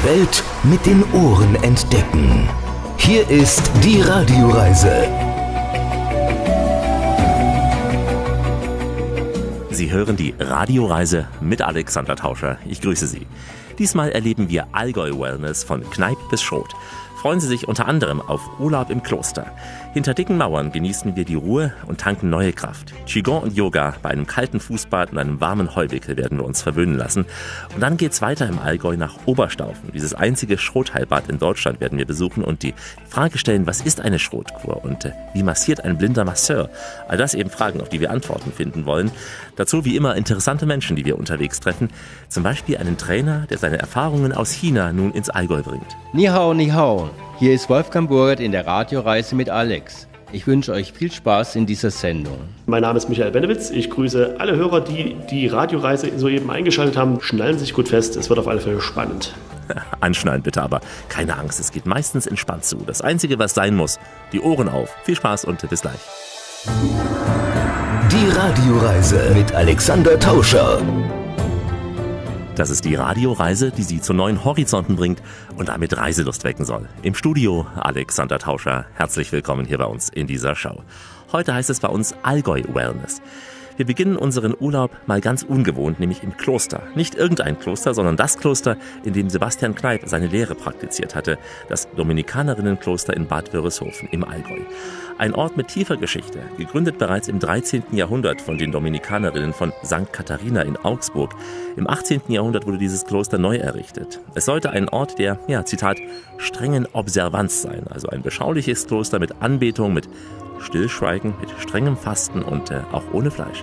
Die Welt mit den Ohren entdecken. Hier ist die Radioreise. Sie hören die Radioreise mit Alexander Tauscher. Ich grüße Sie. Diesmal erleben wir Allgäu Wellness von Kneipp bis Schrot freuen Sie sich unter anderem auf Urlaub im Kloster. Hinter dicken Mauern genießen wir die Ruhe und tanken neue Kraft. Qigong und Yoga bei einem kalten Fußbad und einem warmen Heuwickel werden wir uns verwöhnen lassen. Und dann geht's weiter im Allgäu nach Oberstaufen. Dieses einzige Schrotheilbad in Deutschland werden wir besuchen und die Frage stellen, was ist eine Schrotkur und äh, wie massiert ein blinder Masseur? All das eben Fragen, auf die wir Antworten finden wollen. Dazu wie immer interessante Menschen, die wir unterwegs treffen. Zum Beispiel einen Trainer, der seine Erfahrungen aus China nun ins Allgäu bringt. Ni hao, ni hao. Hier ist Wolfgang Burgert in der Radioreise mit Alex. Ich wünsche euch viel Spaß in dieser Sendung. Mein Name ist Michael Benewitz. Ich grüße alle Hörer, die die Radioreise soeben eingeschaltet haben. Schnallen Sie sich gut fest, es wird auf alle Fälle spannend. Anschnallen bitte, aber keine Angst, es geht meistens entspannt zu. Das Einzige, was sein muss, die Ohren auf. Viel Spaß und bis gleich. Die Radioreise mit Alexander Tauscher. Das ist die Radioreise, die Sie zu neuen Horizonten bringt und damit Reiselust wecken soll. Im Studio Alexander Tauscher. Herzlich willkommen hier bei uns in dieser Show. Heute heißt es bei uns Allgäu Wellness. Wir beginnen unseren Urlaub mal ganz ungewohnt, nämlich im Kloster. Nicht irgendein Kloster, sondern das Kloster, in dem Sebastian Kneipp seine Lehre praktiziert hatte, das Dominikanerinnenkloster in Bad Wörishofen im Allgäu. Ein Ort mit tiefer Geschichte, gegründet bereits im 13. Jahrhundert von den Dominikanerinnen von St. Katharina in Augsburg. Im 18. Jahrhundert wurde dieses Kloster neu errichtet. Es sollte ein Ort der, ja, Zitat, strengen Observanz sein, also ein beschauliches Kloster mit Anbetung, mit Stillschweigen, mit strengem Fasten und äh, auch ohne Fleisch.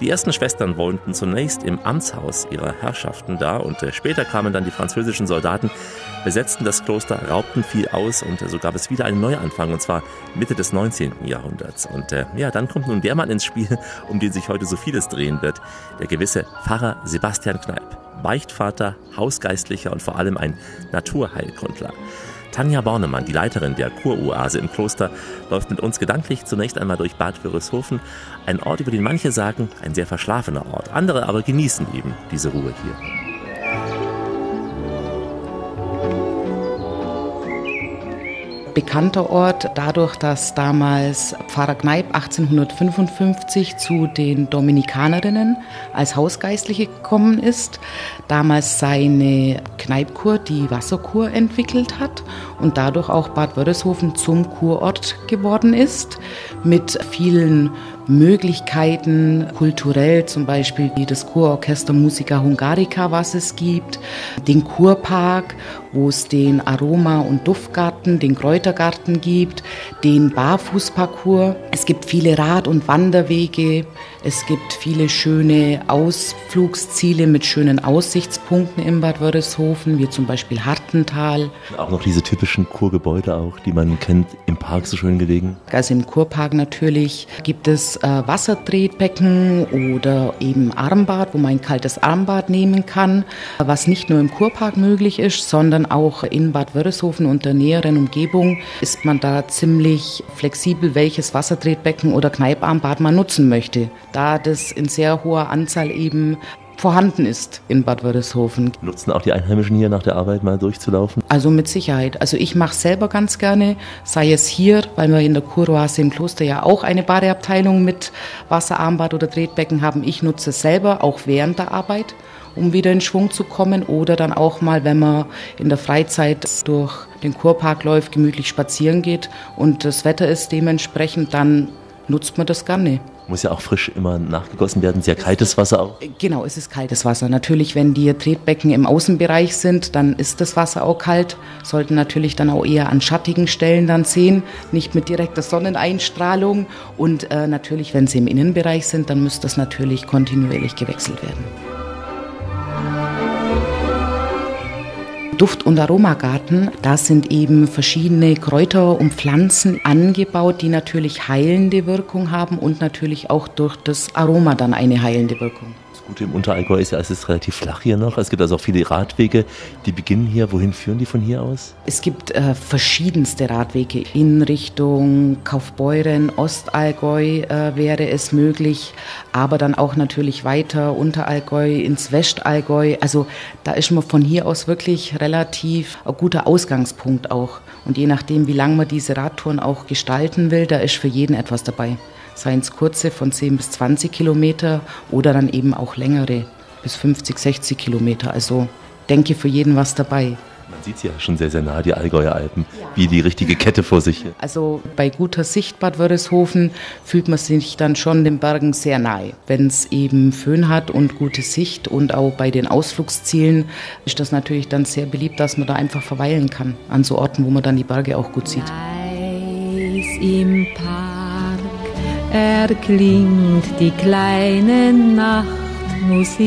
Die ersten Schwestern wohnten zunächst im Amtshaus ihrer Herrschaften da und äh, später kamen dann die französischen Soldaten, besetzten das Kloster, raubten viel aus und äh, so gab es wieder einen Neuanfang und zwar Mitte des 19. Jahrhunderts. Und äh, ja, dann kommt nun der Mann ins Spiel, um den sich heute so vieles drehen wird, der gewisse Pfarrer Sebastian Kneip. Beichtvater, Hausgeistlicher und vor allem ein Naturheilkundler. Tanja Bornemann, die Leiterin der Kuroase im Kloster, läuft mit uns gedanklich zunächst einmal durch Bad Wörishofen, ein Ort, über den manche sagen, ein sehr verschlafener Ort, andere aber genießen eben diese Ruhe hier. Bekannter Ort dadurch, dass damals Pfarrer Kneip 1855 zu den Dominikanerinnen als Hausgeistliche gekommen ist, damals seine Kneipkur, die Wasserkur, entwickelt hat und dadurch auch Bad Wörishofen zum Kurort geworden ist, mit vielen Möglichkeiten kulturell, zum Beispiel wie das Kurorchester Musica Hungarica, was es gibt, den Kurpark, wo es den Aroma- und Duftgarten, den Kräutergarten gibt, den Barfußparcours. Es gibt viele Rad- und Wanderwege, es gibt viele schöne Ausflugsziele mit schönen Aussichtspunkten in Bad Wörishofen, wie zum Beispiel Hartental. Auch noch diese typischen Kurgebäude auch, die man kennt, im Park so schön gelegen. Also im Kurpark natürlich gibt es äh, Wassertretbecken oder eben Armbad, wo man ein kaltes Armbad nehmen kann, was nicht nur im Kurpark möglich ist, sondern auch in Bad Wörishofen und der näheren Umgebung ist man da ziemlich flexibel, welches Wassertretbecken oder Kneiparmbad man nutzen möchte da das in sehr hoher Anzahl eben vorhanden ist in Bad Wörishofen. Nutzen auch die Einheimischen hier nach der Arbeit mal durchzulaufen? Also mit Sicherheit. Also ich mache selber ganz gerne, sei es hier, weil wir in der Kuroase im Kloster ja auch eine Badeabteilung mit Wasserarmbad oder Tretbecken haben. Ich nutze es selber auch während der Arbeit, um wieder in Schwung zu kommen oder dann auch mal, wenn man in der Freizeit durch den Kurpark läuft, gemütlich spazieren geht und das Wetter ist dementsprechend, dann nutzt man das gerne. Muss ja auch frisch immer nachgegossen werden, sehr kaltes Wasser auch. Genau, es ist kaltes Wasser. Natürlich, wenn die Tretbecken im Außenbereich sind, dann ist das Wasser auch kalt. Sollten natürlich dann auch eher an schattigen Stellen dann sehen, nicht mit direkter Sonneneinstrahlung. Und äh, natürlich, wenn sie im Innenbereich sind, dann müsste das natürlich kontinuierlich gewechselt werden. Duft- und Aromagarten. Da sind eben verschiedene Kräuter und Pflanzen angebaut, die natürlich heilende Wirkung haben und natürlich auch durch das Aroma dann eine heilende Wirkung. Gute im Unterallgäu ist es ist relativ flach hier noch. Es gibt also auch viele Radwege, die beginnen hier. Wohin führen die von hier aus? Es gibt äh, verschiedenste Radwege in Richtung Kaufbeuren, Ostallgäu äh, wäre es möglich, aber dann auch natürlich weiter Unterallgäu ins Westallgäu. Also da ist man von hier aus wirklich relativ ein guter Ausgangspunkt auch. Und je nachdem, wie lange man diese Radtouren auch gestalten will, da ist für jeden etwas dabei seien es kurze von 10 bis 20 Kilometer oder dann eben auch längere bis 50, 60 Kilometer. Also denke für jeden was dabei. Man sieht ja schon sehr, sehr nah, die Allgäuer Alpen, wie die richtige Kette vor sich. Also bei guter Sicht Bad Wörishofen fühlt man sich dann schon den Bergen sehr nahe. Wenn es eben Föhn hat und gute Sicht und auch bei den Ausflugszielen ist das natürlich dann sehr beliebt, dass man da einfach verweilen kann an so Orten, wo man dann die Berge auch gut sieht. Eis im Park erklingt die kleine Nachtmusik.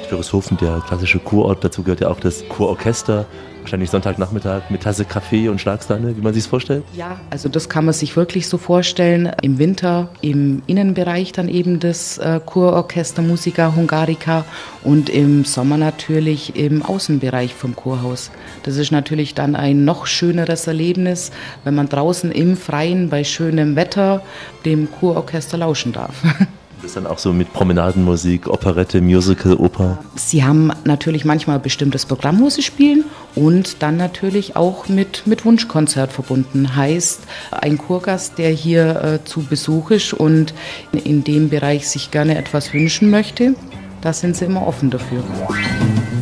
Bad Wörishofen, der klassische Kurort, dazu gehört ja auch das Kurorchester wahrscheinlich Sonntagnachmittag mit Tasse Kaffee und Schlagsahne, wie man sich es vorstellt? Ja, also das kann man sich wirklich so vorstellen. Im Winter im Innenbereich dann eben das äh, Chororchester Musica Hungarica und im Sommer natürlich im Außenbereich vom Chorhaus. Das ist natürlich dann ein noch schöneres Erlebnis, wenn man draußen im Freien bei schönem Wetter dem Chororchester lauschen darf. Das ist dann auch so mit Promenadenmusik, Operette, Musical, Oper? Sie haben natürlich manchmal bestimmtes Programm, wo sie spielen und dann natürlich auch mit, mit Wunschkonzert verbunden. Heißt, ein Kurgast, der hier äh, zu Besuch ist und in dem Bereich sich gerne etwas wünschen möchte, da sind sie immer offen dafür.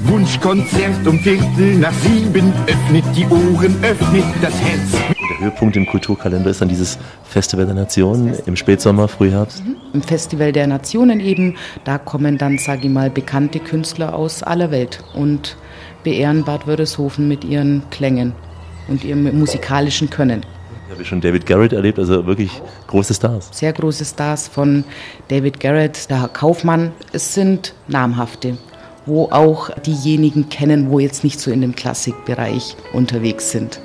Wunschkonzert um Viertel nach sieben, öffnet die Ohren, öffnet das Herz. Der Höhepunkt im Kulturkalender ist dann dieses Festival der Nationen im Spätsommer, Frühherbst. Mhm. Im Festival der Nationen eben, da kommen dann, sage ich mal, bekannte Künstler aus aller Welt und beehren Bad Wörishofen mit ihren Klängen und ihrem musikalischen Können. Ich habe schon David Garrett erlebt, also wirklich große Stars. Sehr große Stars von David Garrett, der Herr Kaufmann. Es sind namhafte, wo auch diejenigen kennen, wo jetzt nicht so in dem Klassikbereich unterwegs sind.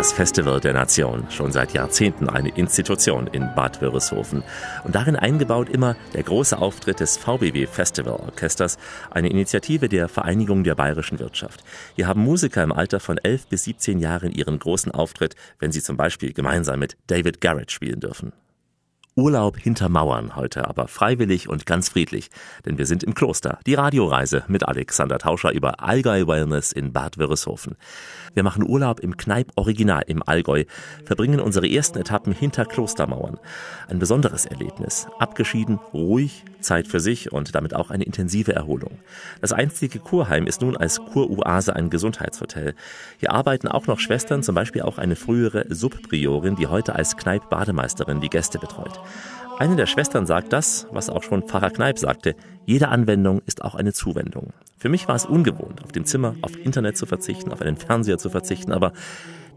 Das Festival der Nation, schon seit Jahrzehnten eine Institution in Bad Wörishofen. Und darin eingebaut immer der große Auftritt des VBW Festival Orchesters, eine Initiative der Vereinigung der bayerischen Wirtschaft. Hier haben Musiker im Alter von 11 bis 17 Jahren ihren großen Auftritt, wenn sie zum Beispiel gemeinsam mit David Garrett spielen dürfen. Urlaub hinter Mauern heute, aber freiwillig und ganz friedlich, denn wir sind im Kloster. Die Radioreise mit Alexander Tauscher über Allgäu Wellness in Bad Wörishofen. Wir machen Urlaub im Kneipp Original im Allgäu, verbringen unsere ersten Etappen hinter Klostermauern. Ein besonderes Erlebnis. Abgeschieden, ruhig, Zeit für sich und damit auch eine intensive Erholung. Das einstige Kurheim ist nun als Kuroase ein Gesundheitshotel. Hier arbeiten auch noch Schwestern, zum Beispiel auch eine frühere Subpriorin, die heute als Kneipp-Bademeisterin die Gäste betreut. Eine der Schwestern sagt das, was auch schon Pfarrer Kneip sagte, jede Anwendung ist auch eine Zuwendung. Für mich war es ungewohnt, auf dem Zimmer auf Internet zu verzichten, auf einen Fernseher zu verzichten, aber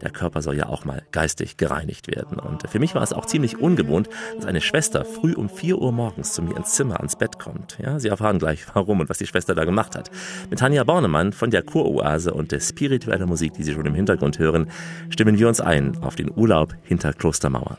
der Körper soll ja auch mal geistig gereinigt werden. Und für mich war es auch ziemlich ungewohnt, dass eine Schwester früh um 4 Uhr morgens zu mir ins Zimmer, ans Bett kommt. Ja, Sie erfahren gleich, warum und was die Schwester da gemacht hat. Mit Tanja Bornemann von der Kuroase und der spirituellen Musik, die Sie schon im Hintergrund hören, stimmen wir uns ein auf den Urlaub hinter Klostermauern.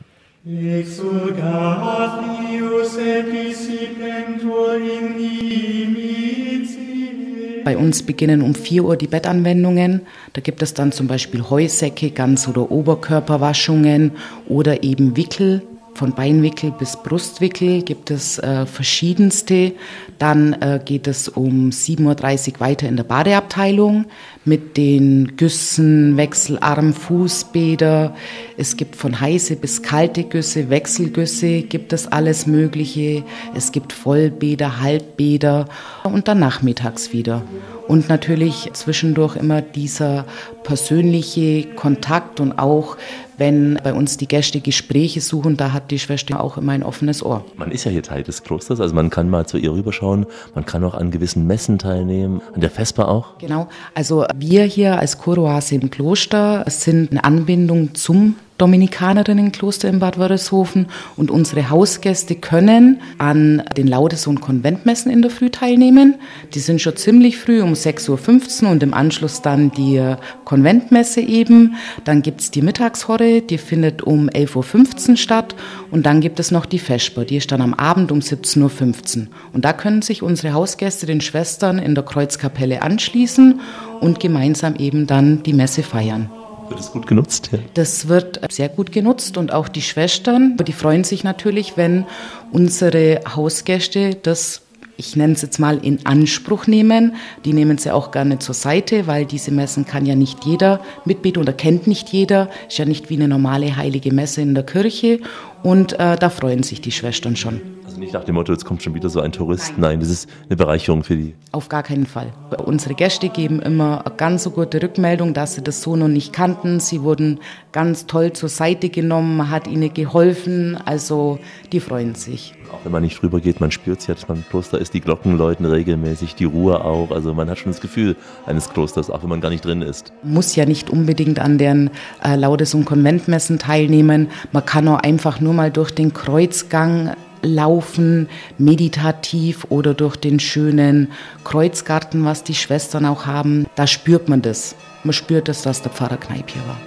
Bei uns beginnen um 4 Uhr die Bettanwendungen. Da gibt es dann zum Beispiel Heusäcke, Ganz- oder Oberkörperwaschungen oder eben Wickel. Von Beinwickel bis Brustwickel gibt es äh, verschiedenste. Dann äh, geht es um 7.30 Uhr weiter in der Badeabteilung mit den Güssen, Wechselarm, Fußbäder. Es gibt von heiße bis kalte Güsse, Wechselgüsse, gibt es alles Mögliche. Es gibt Vollbäder, Halbbäder und dann nachmittags wieder. Und natürlich zwischendurch immer dieser persönliche Kontakt und auch wenn bei uns die Gäste Gespräche suchen, da hat die Schwester auch immer ein offenes Ohr. Man ist ja hier Teil des Klosters, also man kann mal zu ihr rüberschauen, man kann auch an gewissen Messen teilnehmen, an der Vesper auch. Genau, also wir hier als Choroase im Kloster sind eine Anbindung zum Dominikanerrinnenkloster in Bad Wörishofen und unsere Hausgäste können an den Laudesohn Konventmessen in der Früh teilnehmen. Die sind schon ziemlich früh um 6.15 Uhr und im Anschluss dann die Konventmesse eben. Dann gibt es die Mittagshorre, die findet um 11.15 Uhr statt und dann gibt es noch die Vesper, die ist dann am Abend um 17.15 Uhr. Und da können sich unsere Hausgäste den Schwestern in der Kreuzkapelle anschließen und gemeinsam eben dann die Messe feiern. Wird es gut genutzt? Ja. Das wird sehr gut genutzt und auch die Schwestern, die freuen sich natürlich, wenn unsere Hausgäste das ich nenne es jetzt mal in Anspruch nehmen. Die nehmen sie auch gerne zur Seite, weil diese Messen kann ja nicht jeder mitbeten oder kennt nicht jeder. Ist ja nicht wie eine normale heilige Messe in der Kirche. Und äh, da freuen sich die Schwestern schon. Also nicht nach dem Motto, jetzt kommt schon wieder so ein Tourist. Nein, das ist eine Bereicherung für die. Auf gar keinen Fall. Unsere Gäste geben immer eine ganz so gute Rückmeldung, dass sie das so noch nicht kannten. Sie wurden ganz toll zur Seite genommen, man hat ihnen geholfen. Also die freuen sich. Auch wenn man nicht drüber geht, man spürt es ja, dass man im Kloster ist. Die Glocken läuten regelmäßig, die Ruhe auch. Also man hat schon das Gefühl eines Klosters, auch wenn man gar nicht drin ist. Muss ja nicht unbedingt an deren äh, Laudes- und Konventmessen teilnehmen. Man kann auch einfach nur mal durch den Kreuzgang laufen, meditativ oder durch den schönen Kreuzgarten, was die Schwestern auch haben. Da spürt man das. Man spürt es, dass der Pfarrer Kneip hier war.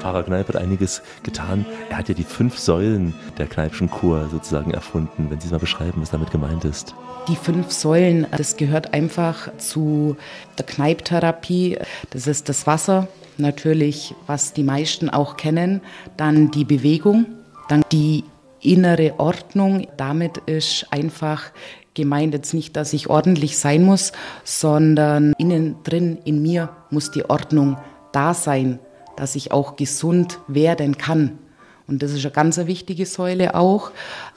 Pfarrer Kneip hat einiges getan. Er hat ja die fünf Säulen der Kneipschen Kur sozusagen erfunden. Wenn Sie es mal beschreiben, was damit gemeint ist. Die fünf Säulen, das gehört einfach zu der Kneiptherapie. Das ist das Wasser, natürlich, was die meisten auch kennen. Dann die Bewegung, dann die innere Ordnung. Damit ist einfach gemeint jetzt nicht, dass ich ordentlich sein muss, sondern innen drin in mir muss die Ordnung da sein, dass ich auch gesund werden kann. Und das ist eine ganz wichtige Säule auch.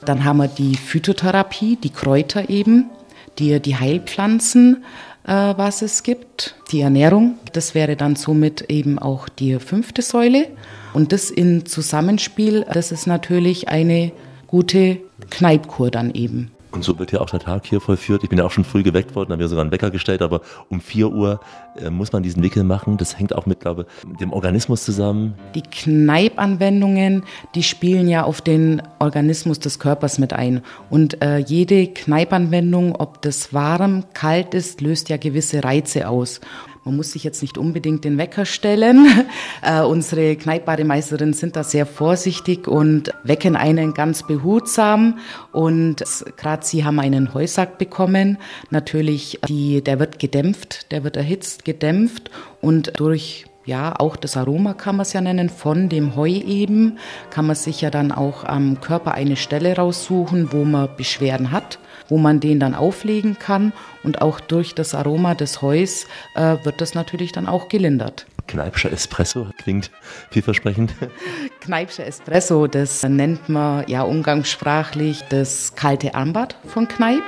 Dann haben wir die Phytotherapie, die Kräuter eben, die, die Heilpflanzen, was es gibt, die Ernährung. Das wäre dann somit eben auch die fünfte Säule. Und das in Zusammenspiel, das ist natürlich eine gute Kneipkur dann eben. Und so wird ja auch der Tag hier vollführt. Ich bin ja auch schon früh geweckt worden, habe mir sogar einen Wecker gestellt, aber um 4 Uhr äh, muss man diesen Wickel machen. Das hängt auch mit, glaube ich, dem Organismus zusammen. Die Kneipanwendungen, die spielen ja auf den Organismus des Körpers mit ein. Und äh, jede Kneipanwendung, ob das warm, kalt ist, löst ja gewisse Reize aus. Man muss sich jetzt nicht unbedingt den Wecker stellen. Äh, unsere Kneippbademeisterin sind da sehr vorsichtig und wecken einen ganz behutsam. Und gerade sie haben einen Heusack bekommen. Natürlich, die, der wird gedämpft, der wird erhitzt, gedämpft und durch ja, auch das Aroma kann man es ja nennen, von dem Heu eben, kann man sich ja dann auch am Körper eine Stelle raussuchen, wo man Beschwerden hat wo man den dann auflegen kann. Und auch durch das Aroma des Heus äh, wird das natürlich dann auch gelindert. Kneipscher Espresso klingt vielversprechend. Kneipscher Espresso, das nennt man ja umgangssprachlich das kalte Armbad von Kneip.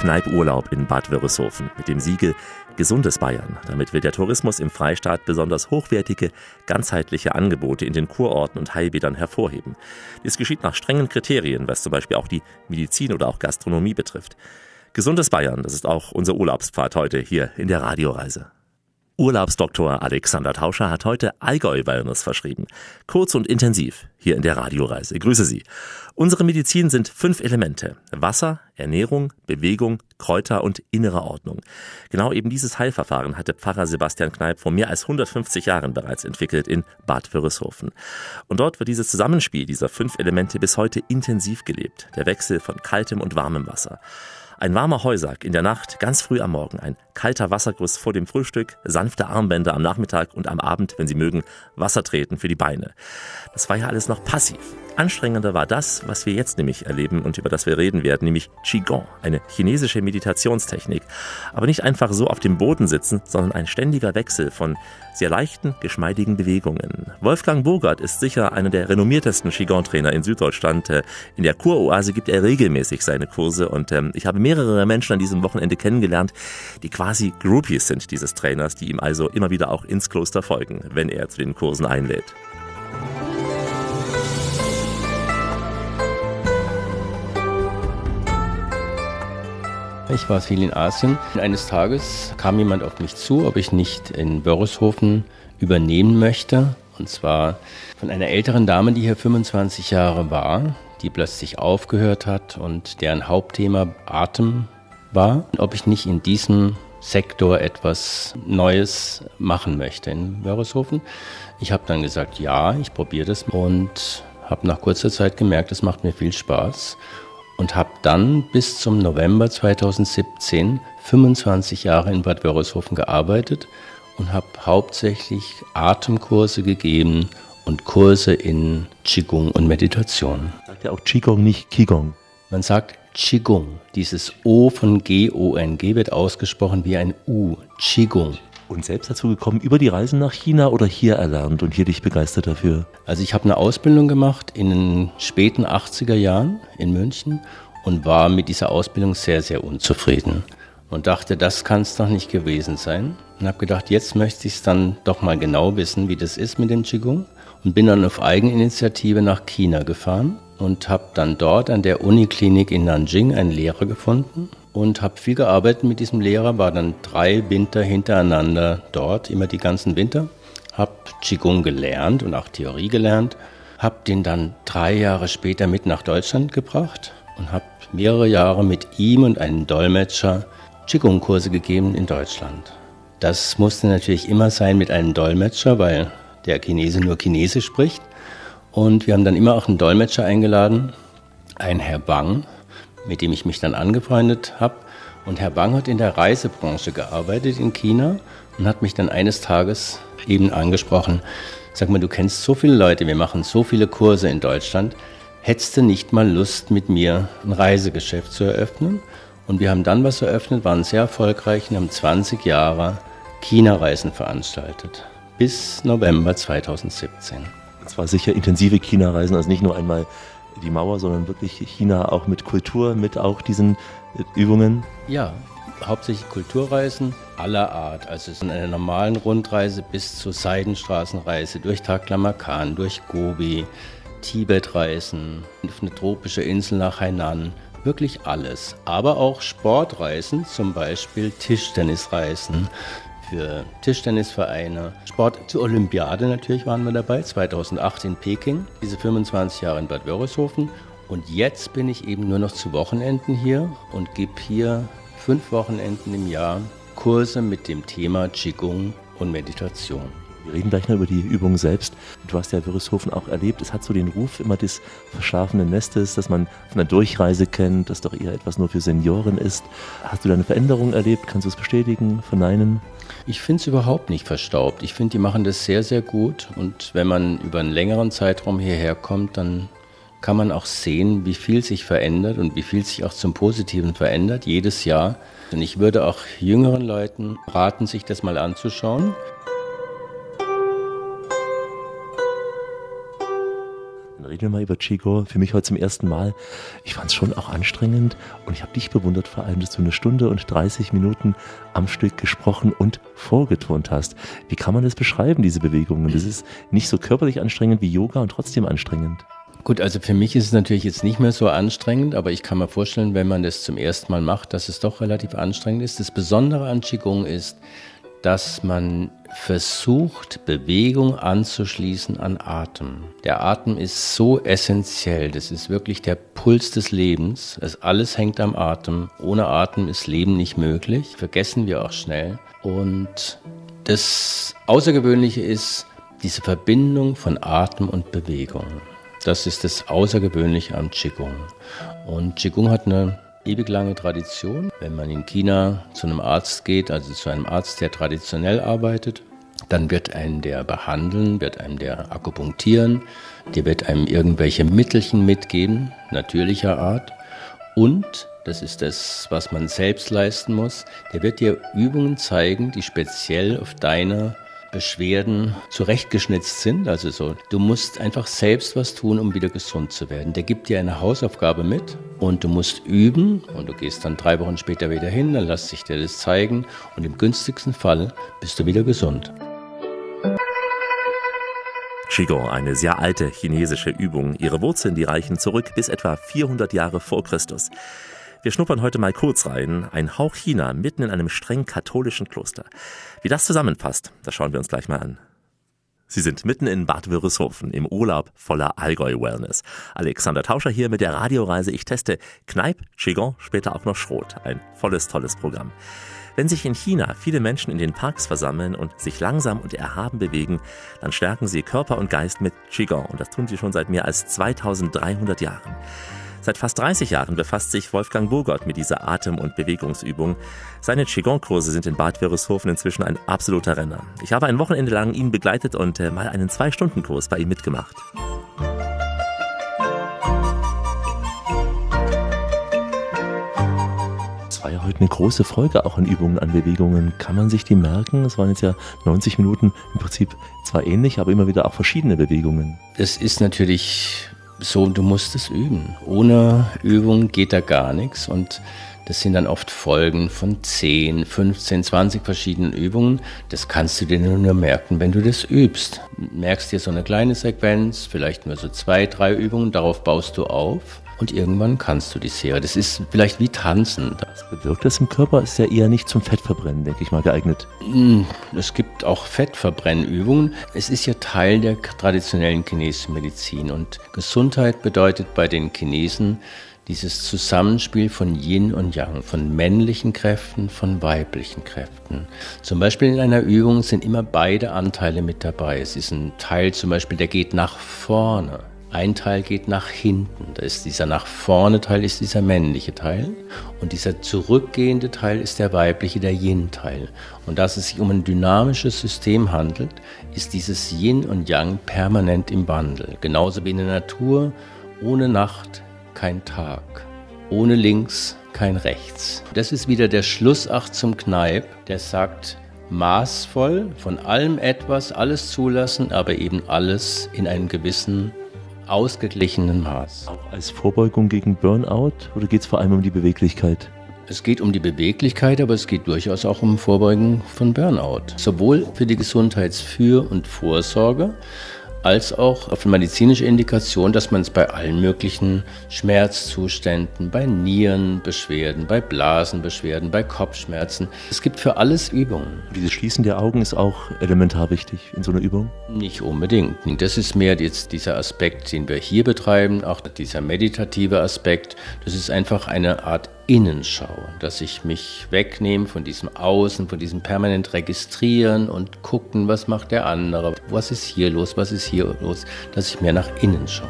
Kneipurlaub in Bad Wörishofen mit dem Siegel Gesundes Bayern. Damit will der Tourismus im Freistaat besonders hochwertige, ganzheitliche Angebote in den Kurorten und Heilbädern hervorheben. Dies geschieht nach strengen Kriterien, was zum Beispiel auch die Medizin oder auch Gastronomie betrifft. Gesundes Bayern, das ist auch unser Urlaubspfad heute hier in der Radioreise. Urlaubsdoktor Alexander Tauscher hat heute Allgäu-Wellness verschrieben. Kurz und intensiv hier in der Radioreise. Grüße Sie. Unsere Medizin sind fünf Elemente. Wasser, Ernährung, Bewegung, Kräuter und innere Ordnung. Genau eben dieses Heilverfahren hatte Pfarrer Sebastian Kneip vor mehr als 150 Jahren bereits entwickelt in Bad Wörishofen. Und dort wird dieses Zusammenspiel dieser fünf Elemente bis heute intensiv gelebt. Der Wechsel von kaltem und warmem Wasser. Ein warmer Heusack in der Nacht, ganz früh am Morgen, ein kalter Wasserguss vor dem Frühstück, sanfte Armbänder am Nachmittag und am Abend, wenn Sie mögen, Wasser treten für die Beine. Das war ja alles noch passiv. Anstrengender war das, was wir jetzt nämlich erleben und über das wir reden werden, nämlich Qigong, eine chinesische Meditationstechnik. Aber nicht einfach so auf dem Boden sitzen, sondern ein ständiger Wechsel von sehr leichten, geschmeidigen Bewegungen. Wolfgang Burgert ist sicher einer der renommiertesten Qigong-Trainer in Süddeutschland. Äh, in der Kuroase gibt er regelmäßig seine Kurse und ähm, ich habe mehrere Menschen an diesem Wochenende kennengelernt, die quasi Groupies sind dieses Trainers, die ihm also immer wieder auch ins Kloster folgen, wenn er zu den Kursen einlädt. Ich war viel in Asien. Eines Tages kam jemand auf mich zu, ob ich nicht in Börreshofen übernehmen möchte. Und zwar von einer älteren Dame, die hier 25 Jahre war, die plötzlich aufgehört hat und deren Hauptthema Atem war. Ob ich nicht in diesem Sektor etwas Neues machen möchte in Börreshofen. Ich habe dann gesagt, ja, ich probiere das und habe nach kurzer Zeit gemerkt, es macht mir viel Spaß und habe dann bis zum November 2017 25 Jahre in Bad Wörishofen gearbeitet und habe hauptsächlich Atemkurse gegeben und Kurse in Qigong und Meditation. Sagt ja auch Qigong, nicht Qigong. Man sagt Qigong. Dieses O von G-O-N-G wird ausgesprochen wie ein U. Qigong. Und selbst dazu gekommen über die Reisen nach China oder hier erlernt und hier dich begeistert dafür? Also ich habe eine Ausbildung gemacht in den späten 80er Jahren in München und war mit dieser Ausbildung sehr, sehr unzufrieden. Und dachte, das kann es doch nicht gewesen sein. Und habe gedacht, jetzt möchte ich es dann doch mal genau wissen, wie das ist mit dem Qigong. Und bin dann auf Eigeninitiative nach China gefahren und habe dann dort an der Uniklinik in Nanjing einen Lehrer gefunden und habe viel gearbeitet mit diesem Lehrer, war dann drei Winter hintereinander dort, immer die ganzen Winter, habe Qigong gelernt und auch Theorie gelernt, habe den dann drei Jahre später mit nach Deutschland gebracht und habe mehrere Jahre mit ihm und einem Dolmetscher Qigong-Kurse gegeben in Deutschland. Das musste natürlich immer sein mit einem Dolmetscher, weil der Chinese nur Chinesisch spricht. Und wir haben dann immer auch einen Dolmetscher eingeladen, ein Herr Bang, mit dem ich mich dann angefreundet habe. Und Herr Bang hat in der Reisebranche gearbeitet in China und hat mich dann eines Tages eben angesprochen. Sag mal, du kennst so viele Leute, wir machen so viele Kurse in Deutschland. Hättest du nicht mal Lust, mit mir ein Reisegeschäft zu eröffnen? Und wir haben dann was eröffnet, waren sehr erfolgreich und haben 20 Jahre China-Reisen veranstaltet. Bis November 2017. Das war sicher intensive China-Reisen, also nicht nur einmal die Mauer, sondern wirklich China auch mit Kultur, mit auch diesen Übungen? Ja, hauptsächlich Kulturreisen aller Art. Also es ist eine normalen Rundreise bis zur Seidenstraßenreise durch Taklamakan, durch Gobi, Tibetreisen, auf eine tropische Insel nach Hainan. Wirklich alles. Aber auch Sportreisen, zum Beispiel Tischtennisreisen, für Tischtennisvereine. Sport zur Olympiade natürlich waren wir dabei, 2008 in Peking, diese 25 Jahre in Bad Wörishofen. Und jetzt bin ich eben nur noch zu Wochenenden hier und gebe hier fünf Wochenenden im Jahr Kurse mit dem Thema Qigong und Meditation. Wir reden gleich noch über die Übung selbst. Du hast ja Wörishofen auch erlebt. Es hat so den Ruf immer des verschlafenen Nestes, dass man von der Durchreise kennt, das doch eher etwas nur für Senioren ist. Hast du da eine Veränderung erlebt? Kannst du es bestätigen, verneinen? Ich finde es überhaupt nicht verstaubt. Ich finde, die machen das sehr, sehr gut. Und wenn man über einen längeren Zeitraum hierher kommt, dann kann man auch sehen, wie viel sich verändert und wie viel sich auch zum Positiven verändert, jedes Jahr. Und ich würde auch jüngeren Leuten raten, sich das mal anzuschauen. Reden wir mal über Chico. Für mich heute zum ersten Mal. Ich fand es schon auch anstrengend und ich habe dich bewundert vor allem, dass du eine Stunde und 30 Minuten am Stück gesprochen und vorgeturnt hast. Wie kann man das beschreiben, diese Bewegungen? Das ist nicht so körperlich anstrengend wie Yoga und trotzdem anstrengend. Gut, also für mich ist es natürlich jetzt nicht mehr so anstrengend, aber ich kann mir vorstellen, wenn man das zum ersten Mal macht, dass es doch relativ anstrengend ist. Das Besondere an Qigong ist, dass man versucht, Bewegung anzuschließen an Atem. Der Atem ist so essentiell, das ist wirklich der Puls des Lebens. Es alles hängt am Atem. Ohne Atem ist Leben nicht möglich, vergessen wir auch schnell. Und das Außergewöhnliche ist diese Verbindung von Atem und Bewegung. Das ist das Außergewöhnliche am Qigong. Und Qigong hat eine ewig lange Tradition. Wenn man in China zu einem Arzt geht, also zu einem Arzt, der traditionell arbeitet, dann wird einem der behandeln, wird einem der akupunktieren, der wird einem irgendwelche Mittelchen mitgeben, natürlicher Art. Und, das ist das, was man selbst leisten muss, der wird dir Übungen zeigen, die speziell auf deine Beschwerden zurechtgeschnitzt sind. Also so, du musst einfach selbst was tun, um wieder gesund zu werden. Der gibt dir eine Hausaufgabe mit und du musst üben und du gehst dann drei Wochen später wieder hin, dann lässt sich dir das zeigen und im günstigsten Fall bist du wieder gesund. Qigong, eine sehr alte chinesische Übung. Ihre Wurzeln, die reichen zurück bis etwa 400 Jahre vor Christus. Wir schnuppern heute mal kurz rein. Ein Hauch China mitten in einem streng katholischen Kloster. Wie das zusammenpasst, das schauen wir uns gleich mal an. Sie sind mitten in Bad Wörishofen im Urlaub voller Allgäu-Wellness. Alexander Tauscher hier mit der Radioreise. Ich teste Kneipp, Qigong, später auch noch Schrot. Ein volles, tolles Programm. Wenn sich in China viele Menschen in den Parks versammeln und sich langsam und erhaben bewegen, dann stärken sie Körper und Geist mit Qigong. Und das tun sie schon seit mehr als 2300 Jahren. Seit fast 30 Jahren befasst sich Wolfgang Burgott mit dieser Atem- und Bewegungsübung. Seine Qigong-Kurse sind in Bad Wörishofen inzwischen ein absoluter Renner. Ich habe ein Wochenende lang ihn begleitet und äh, mal einen Zwei-Stunden-Kurs bei ihm mitgemacht. Es war ja heute eine große Folge auch an Übungen, an Bewegungen. Kann man sich die merken? Es waren jetzt ja 90 Minuten im Prinzip zwar ähnlich, aber immer wieder auch verschiedene Bewegungen. Es ist natürlich so, du musst es üben. Ohne Übung geht da gar nichts und das sind dann oft Folgen von 10, 15, 20 verschiedenen Übungen. Das kannst du dir nur merken, wenn du das übst. Merkst dir so eine kleine Sequenz, vielleicht nur so zwei, drei Übungen, darauf baust du auf und irgendwann kannst du die Serie. Das ist vielleicht wie Tanzen. Was bewirkt das im Körper? Ist ja eher nicht zum Fettverbrennen, denke ich mal, geeignet. Hm, Es gibt auch Fettverbrennübungen. Es ist ja Teil der traditionellen chinesischen Medizin und Gesundheit bedeutet bei den Chinesen dieses Zusammenspiel von Yin und Yang, von männlichen Kräften, von weiblichen Kräften. Zum Beispiel in einer Übung sind immer beide Anteile mit dabei. Es ist ein Teil zum Beispiel, der geht nach vorne. Ein Teil geht nach hinten. Da ist dieser nach vorne Teil ist dieser männliche Teil und dieser zurückgehende Teil ist der weibliche, der Yin-Teil. Und da es sich um ein dynamisches System handelt, ist dieses Yin und Yang permanent im Wandel. Genauso wie in der Natur, ohne Nacht kein Tag, ohne links kein rechts. Das ist wieder der Schlussakt zum Kneipp, der sagt, maßvoll, von allem etwas, alles zulassen, aber eben alles in einem gewissen ausgeglichenen Maß. Auch als Vorbeugung gegen Burnout oder geht es vor allem um die Beweglichkeit? Es geht um die Beweglichkeit, aber es geht durchaus auch um Vorbeugen von Burnout. Sowohl für die Gesundheitsfür- und Vorsorge als auch auf medizinische Indikation, dass man es bei allen möglichen Schmerzzuständen, bei Nierenbeschwerden, bei Blasenbeschwerden, bei Kopfschmerzen. Es gibt für alles Übungen. Dieses Schließen der Augen ist auch elementar wichtig in so einer Übung. Nicht unbedingt. Das ist mehr jetzt dieser Aspekt, den wir hier betreiben, auch dieser meditative Aspekt. Das ist einfach eine Art Innenschau, dass ich mich wegnehme von diesem Außen, von diesem permanent Registrieren und gucken, was macht der andere, was ist hier los, was ist hier los, dass ich mehr nach innen schaue.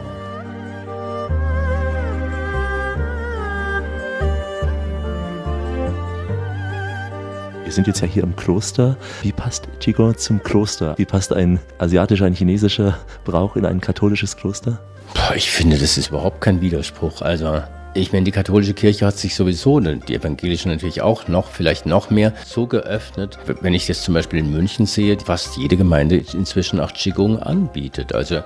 Wir sind jetzt ja hier im Kloster. Wie passt Qigong zum Kloster? Wie passt ein asiatischer, ein chinesischer Brauch in ein katholisches Kloster? Boah, ich finde, das ist überhaupt kein Widerspruch. Also, ich meine, die katholische Kirche hat sich sowieso, die evangelische natürlich auch noch, vielleicht noch mehr, so geöffnet. Wenn ich das zum Beispiel in München sehe, fast jede Gemeinde inzwischen auch Qigong anbietet. Also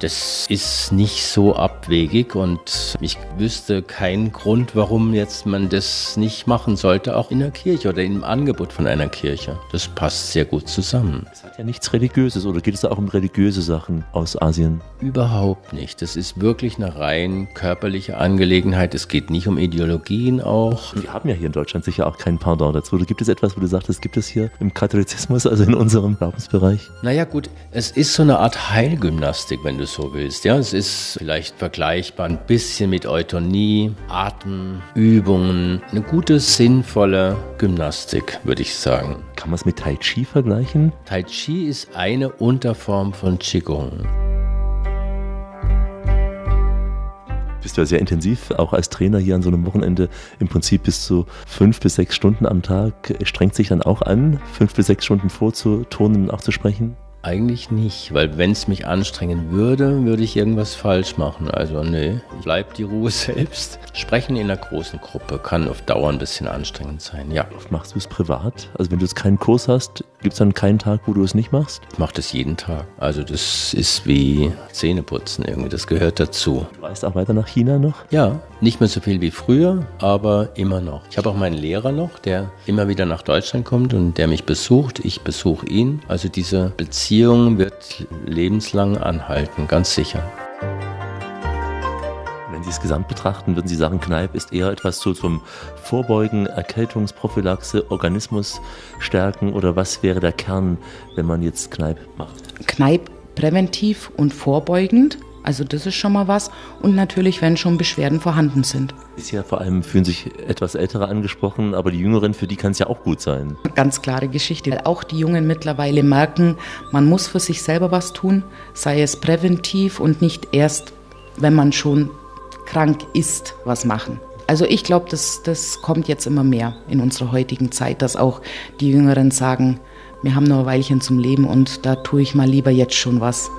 das ist nicht so abwegig und ich wüsste keinen Grund, warum jetzt man das nicht machen sollte, auch in der Kirche oder im Angebot von einer Kirche. Das passt sehr gut zusammen. Es hat ja nichts Religiöses oder geht es da auch um religiöse Sachen aus Asien? Überhaupt nicht. Das ist wirklich eine rein körperliche Angelegenheit. Es geht nicht um Ideologien auch. Wir haben ja hier in Deutschland sicher auch keinen Pardon dazu. Gibt es etwas, wo du sagtest, gibt es hier im Katholizismus, also in unserem Glaubensbereich? Naja gut, es ist so eine Art Heilgymnastik, wenn du so willst. Ja, es ist vielleicht vergleichbar ein bisschen mit Eutonie, Atemübungen, eine gute, sinnvolle Gymnastik, würde ich sagen. Kann man es mit Tai Chi vergleichen? Tai Chi ist eine Unterform von Qigong. Bist ja sehr intensiv, auch als Trainer hier an so einem Wochenende, im Prinzip bis zu fünf bis sechs Stunden am Tag. Strengt sich dann auch an, fünf bis sechs Stunden vorzuturnen und auch zu sprechen? Eigentlich nicht, weil wenn es mich anstrengen würde, würde ich irgendwas falsch machen. Also nee, bleib die Ruhe selbst. Sprechen in einer großen Gruppe kann auf Dauer ein bisschen anstrengend sein, ja. Oft machst du es privat? Also wenn du jetzt keinen Kurs hast, gibt es dann keinen Tag, wo du es nicht machst? Ich mache das jeden Tag. Also das ist wie Zähneputzen irgendwie, das gehört dazu. Du reist auch weiter nach China noch? Ja, nicht mehr so viel wie früher, aber immer noch. Ich habe auch meinen Lehrer noch, der immer wieder nach Deutschland kommt und der mich besucht. Ich besuche ihn. Also diese Beziehung wird lebenslang anhalten, ganz sicher. Wenn Sie es gesamt betrachten, würden Sie sagen, Kneipp ist eher etwas so zum Vorbeugen, Erkältungsprophylaxe, Organismus stärken oder was wäre der Kern, wenn man jetzt Kneipp macht? Kneipp präventiv und vorbeugend. Also das ist schon mal was. Und natürlich, wenn schon Beschwerden vorhanden sind. Ist ja vor allem fühlen sich etwas Ältere angesprochen, aber die Jüngeren, für die kann es ja auch gut sein. Ganz klare Geschichte. Auch die Jungen mittlerweile merken, man muss für sich selber was tun, sei es präventiv und nicht erst, wenn man schon krank ist, was machen. Also ich glaube, das, das kommt jetzt immer mehr in unserer heutigen Zeit, dass auch die Jüngeren sagen, wir haben nur ein Weilchen zum Leben und da tue ich mal lieber jetzt schon was.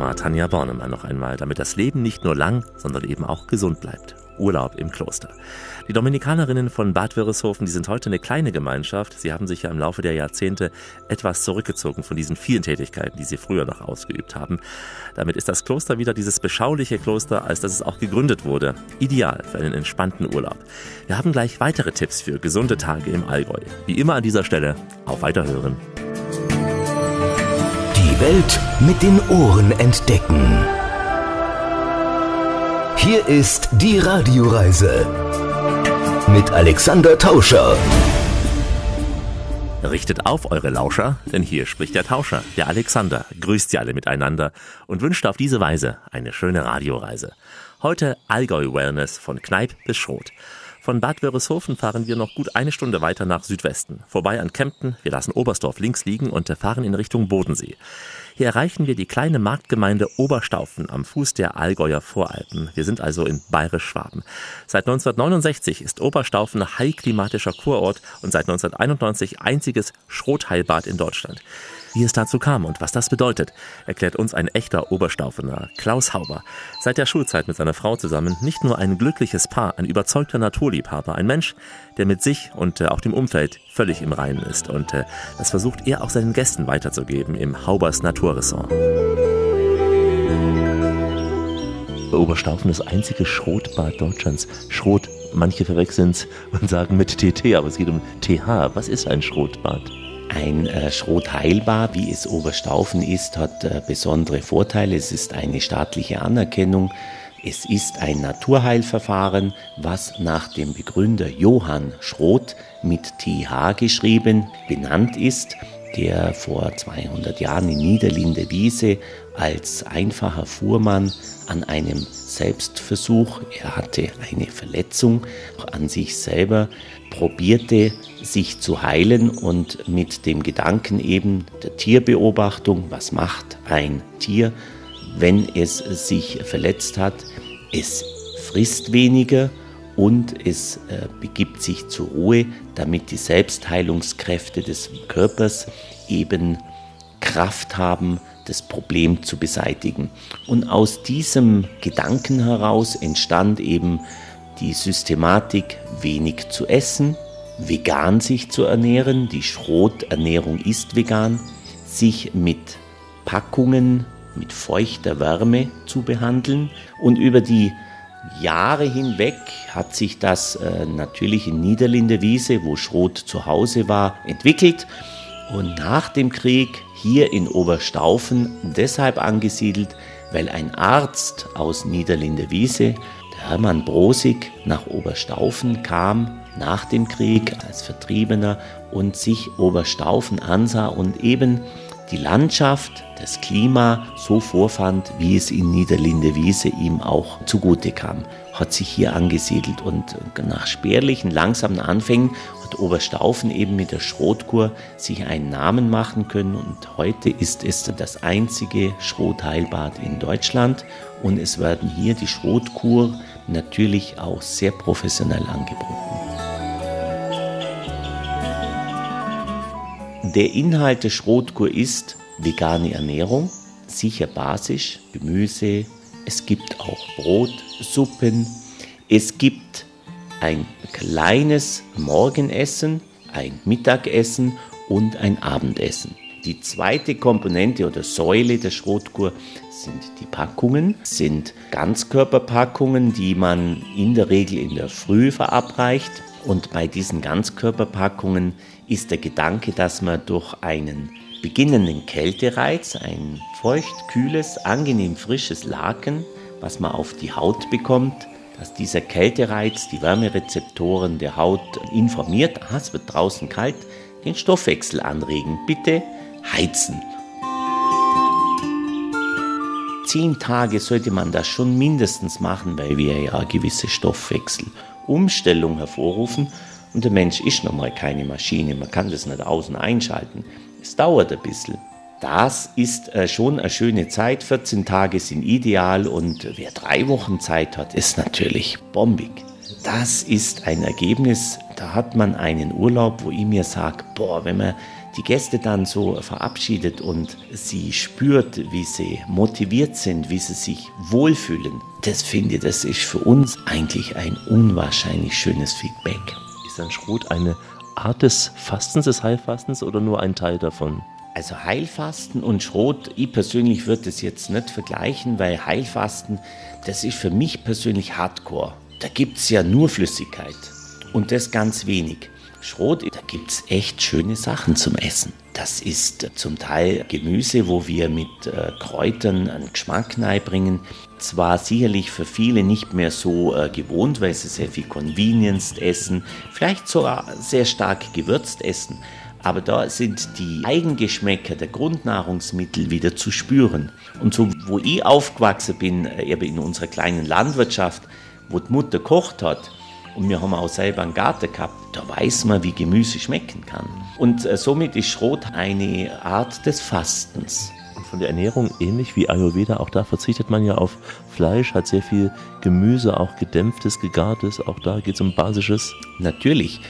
War Tanja Bornemann noch einmal, damit das Leben nicht nur lang, sondern eben auch gesund bleibt. Urlaub im Kloster. Die Dominikanerinnen von Bad Wörishofen, die sind heute eine kleine Gemeinschaft. Sie haben sich ja im Laufe der Jahrzehnte etwas zurückgezogen von diesen vielen Tätigkeiten, die sie früher noch ausgeübt haben. Damit ist das Kloster wieder dieses beschauliche Kloster, als das es auch gegründet wurde. Ideal für einen entspannten Urlaub. Wir haben gleich weitere Tipps für gesunde Tage im Allgäu. Wie immer an dieser Stelle, auf Weiterhören. Welt mit den Ohren entdecken. Hier ist die Radioreise mit Alexander Tauscher. Richtet auf eure Lauscher, denn hier spricht der Tauscher, der Alexander, grüßt sie alle miteinander und wünscht auf diese Weise eine schöne Radioreise. Heute Allgäu Wellness von Kneipp bis Schroth. Von Bad Wörishofen fahren wir noch gut eine Stunde weiter nach Südwesten, vorbei an Kempten, wir lassen Oberstdorf links liegen und fahren in Richtung Bodensee. Hier erreichen wir die kleine Marktgemeinde Oberstaufen am Fuß der Allgäuer Voralpen. Wir sind also in Bayerisch-Schwaben. Seit 1969 ist Oberstaufen heilklimatischer Kurort und seit 1991 einziges Schrotheilbad in Deutschland. Wie es dazu kam und was das bedeutet, erklärt uns ein echter Oberstaufener, Klaus Hauber. Seit der Schulzeit mit seiner Frau zusammen nicht nur ein glückliches Paar, ein überzeugter Naturliebhaber, ein Mensch, der mit sich und äh, auch dem Umfeld völlig im Reinen ist. Und äh, das versucht er auch seinen Gästen weiterzugeben im Haubers Naturressort. Oberstaufen das einzige Schrotbad Deutschlands. Schrot, manche verwechseln es und sagen mit TT, aber es geht um TH. Was ist ein Schrotbad? Ein äh, Schrotheilbad, wie es Oberstaufen ist, hat äh, besondere Vorteile. Es ist eine staatliche Anerkennung. Es ist ein Naturheilverfahren, was nach dem Begründer Johann Schroth mit TH geschrieben benannt ist, der vor 200 Jahren in Niederlinde Wiese als einfacher Fuhrmann an einem Selbstversuch, er hatte eine Verletzung an sich selber, probierte sich zu heilen und mit dem Gedanken eben der Tierbeobachtung, was macht ein Tier, wenn es sich verletzt hat, es frisst weniger und es äh, begibt sich zur Ruhe, damit die Selbstheilungskräfte des Körpers eben Kraft haben, das Problem zu beseitigen. Und aus diesem Gedanken heraus entstand eben die Systematik, wenig zu essen, vegan sich zu ernähren, die Schroternährung ist vegan, sich mit Packungen mit feuchter Wärme zu behandeln. Und über die Jahre hinweg hat sich das äh, natürlich in Niederlinde Wiese, wo Schrot zu Hause war, entwickelt. Und nach dem Krieg hier in Oberstaufen deshalb angesiedelt, weil ein Arzt aus Niederlinde Wiese Hermann Brosig nach Oberstaufen kam nach dem Krieg als Vertriebener und sich Oberstaufen ansah und eben die Landschaft, das Klima so vorfand, wie es in Niederlinde Wiese ihm auch zugute kam. Hat sich hier angesiedelt und nach spärlichen, langsamen Anfängen hat Oberstaufen eben mit der Schrotkur sich einen Namen machen können und heute ist es das einzige Schrotheilbad in Deutschland und es werden hier die Schrotkur natürlich auch sehr professionell angeboten. Der Inhalt der Schrotkur ist vegane Ernährung, sicher basisch, Gemüse, es gibt auch Brot, Suppen, es gibt ein kleines Morgenessen, ein Mittagessen und ein Abendessen. Die zweite Komponente oder Säule der Schrotkur sind die Packungen, sind Ganzkörperpackungen, die man in der Regel in der Früh verabreicht. Und bei diesen Ganzkörperpackungen ist der Gedanke, dass man durch einen beginnenden Kältereiz, ein feucht, kühles, angenehm frisches Laken, was man auf die Haut bekommt, dass dieser Kältereiz die Wärmerezeptoren der Haut informiert, ah, es wird draußen kalt, den Stoffwechsel anregen. Bitte heizen. Zehn Tage sollte man das schon mindestens machen, weil wir ja gewisse Stoffwechselumstellung hervorrufen. Und der Mensch ist nun mal keine Maschine, man kann das nicht außen einschalten. Es dauert ein bisschen. Das ist äh, schon eine schöne Zeit. 14 Tage sind ideal und wer drei Wochen Zeit hat, ist natürlich bombig. Das ist ein Ergebnis, da hat man einen Urlaub, wo ich mir sage, boah, wenn man die Gäste dann so verabschiedet und sie spürt, wie sie motiviert sind, wie sie sich wohlfühlen, das finde ich, das ist für uns eigentlich ein unwahrscheinlich schönes Feedback. Ist ein Schrot eine Art des Fastens, des Heilfastens oder nur ein Teil davon? Also Heilfasten und Schrot, ich persönlich würde das jetzt nicht vergleichen, weil Heilfasten, das ist für mich persönlich Hardcore. Da gibt es ja nur Flüssigkeit und das ganz wenig. Schrot, da gibt es echt schöne Sachen zum Essen. Das ist zum Teil Gemüse, wo wir mit äh, Kräutern einen Geschmack bringen. Zwar sicherlich für viele nicht mehr so äh, gewohnt, weil sie sehr viel Convenience essen, vielleicht sogar sehr stark gewürzt essen. Aber da sind die Eigengeschmäcker der Grundnahrungsmittel wieder zu spüren. Und so, wo ich aufgewachsen bin, äh, eben in unserer kleinen Landwirtschaft, wo die Mutter kocht hat, und wir haben auch selber einen Garten gehabt, da weiß man, wie Gemüse schmecken kann. Und äh, somit ist Schrot eine Art des Fastens. Und von der Ernährung ähnlich wie Ayurveda, auch da verzichtet man ja auf Fleisch, hat sehr viel Gemüse, auch gedämpftes, gegartes, auch da geht es um Basisches. Natürlich.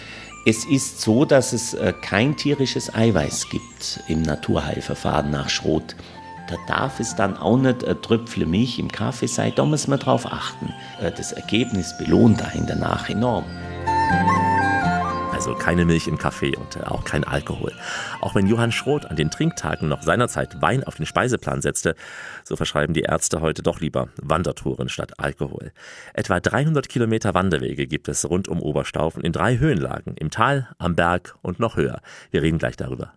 Es ist so, dass es äh, kein tierisches Eiweiß gibt im Naturheilverfahren nach Schrot. Da darf es dann auch nicht ein Tröpfle Milch im Kaffee sein, da muss man drauf achten. Äh, das Ergebnis belohnt einen danach enorm. Also keine Milch im Kaffee und äh, auch kein Alkohol. Auch wenn Johann Schroth an den Trinktagen noch seinerzeit Wein auf den Speiseplan setzte, so verschreiben die Ärzte heute doch lieber Wandertouren statt Alkohol. Etwa 300 Kilometer Wanderwege gibt es rund um Oberstaufen in drei Höhenlagen, im Tal, am Berg und noch höher. Wir reden gleich darüber.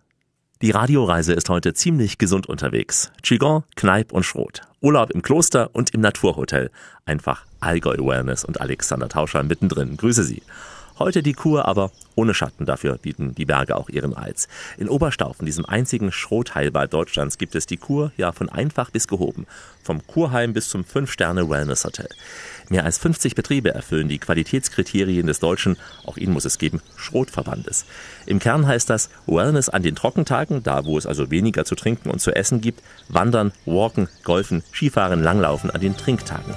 Die Radioreise ist heute ziemlich gesund unterwegs. Qigong, Kneipp und Schrot. Urlaub im Kloster und im Naturhotel. Einfach Allgäu Wellness und Alexander Tauscher mittendrin. Grüße Sie. Heute die Kur, aber ohne Schatten. Dafür bieten die Berge auch ihren Reiz. In Oberstaufen, diesem einzigen Schrotheilbad Deutschlands, gibt es die Kur ja von einfach bis gehoben. Vom Kurheim bis zum 5-Sterne-Wellness-Hotel. Mehr als 50 Betriebe erfüllen die Qualitätskriterien des deutschen, auch ihn muss es geben, Schrotverbandes. Im Kern heißt das Wellness an den Trockentagen, da wo es also weniger zu trinken und zu essen gibt, Wandern, Walken, Golfen, Skifahren, Langlaufen an den Trinktagen.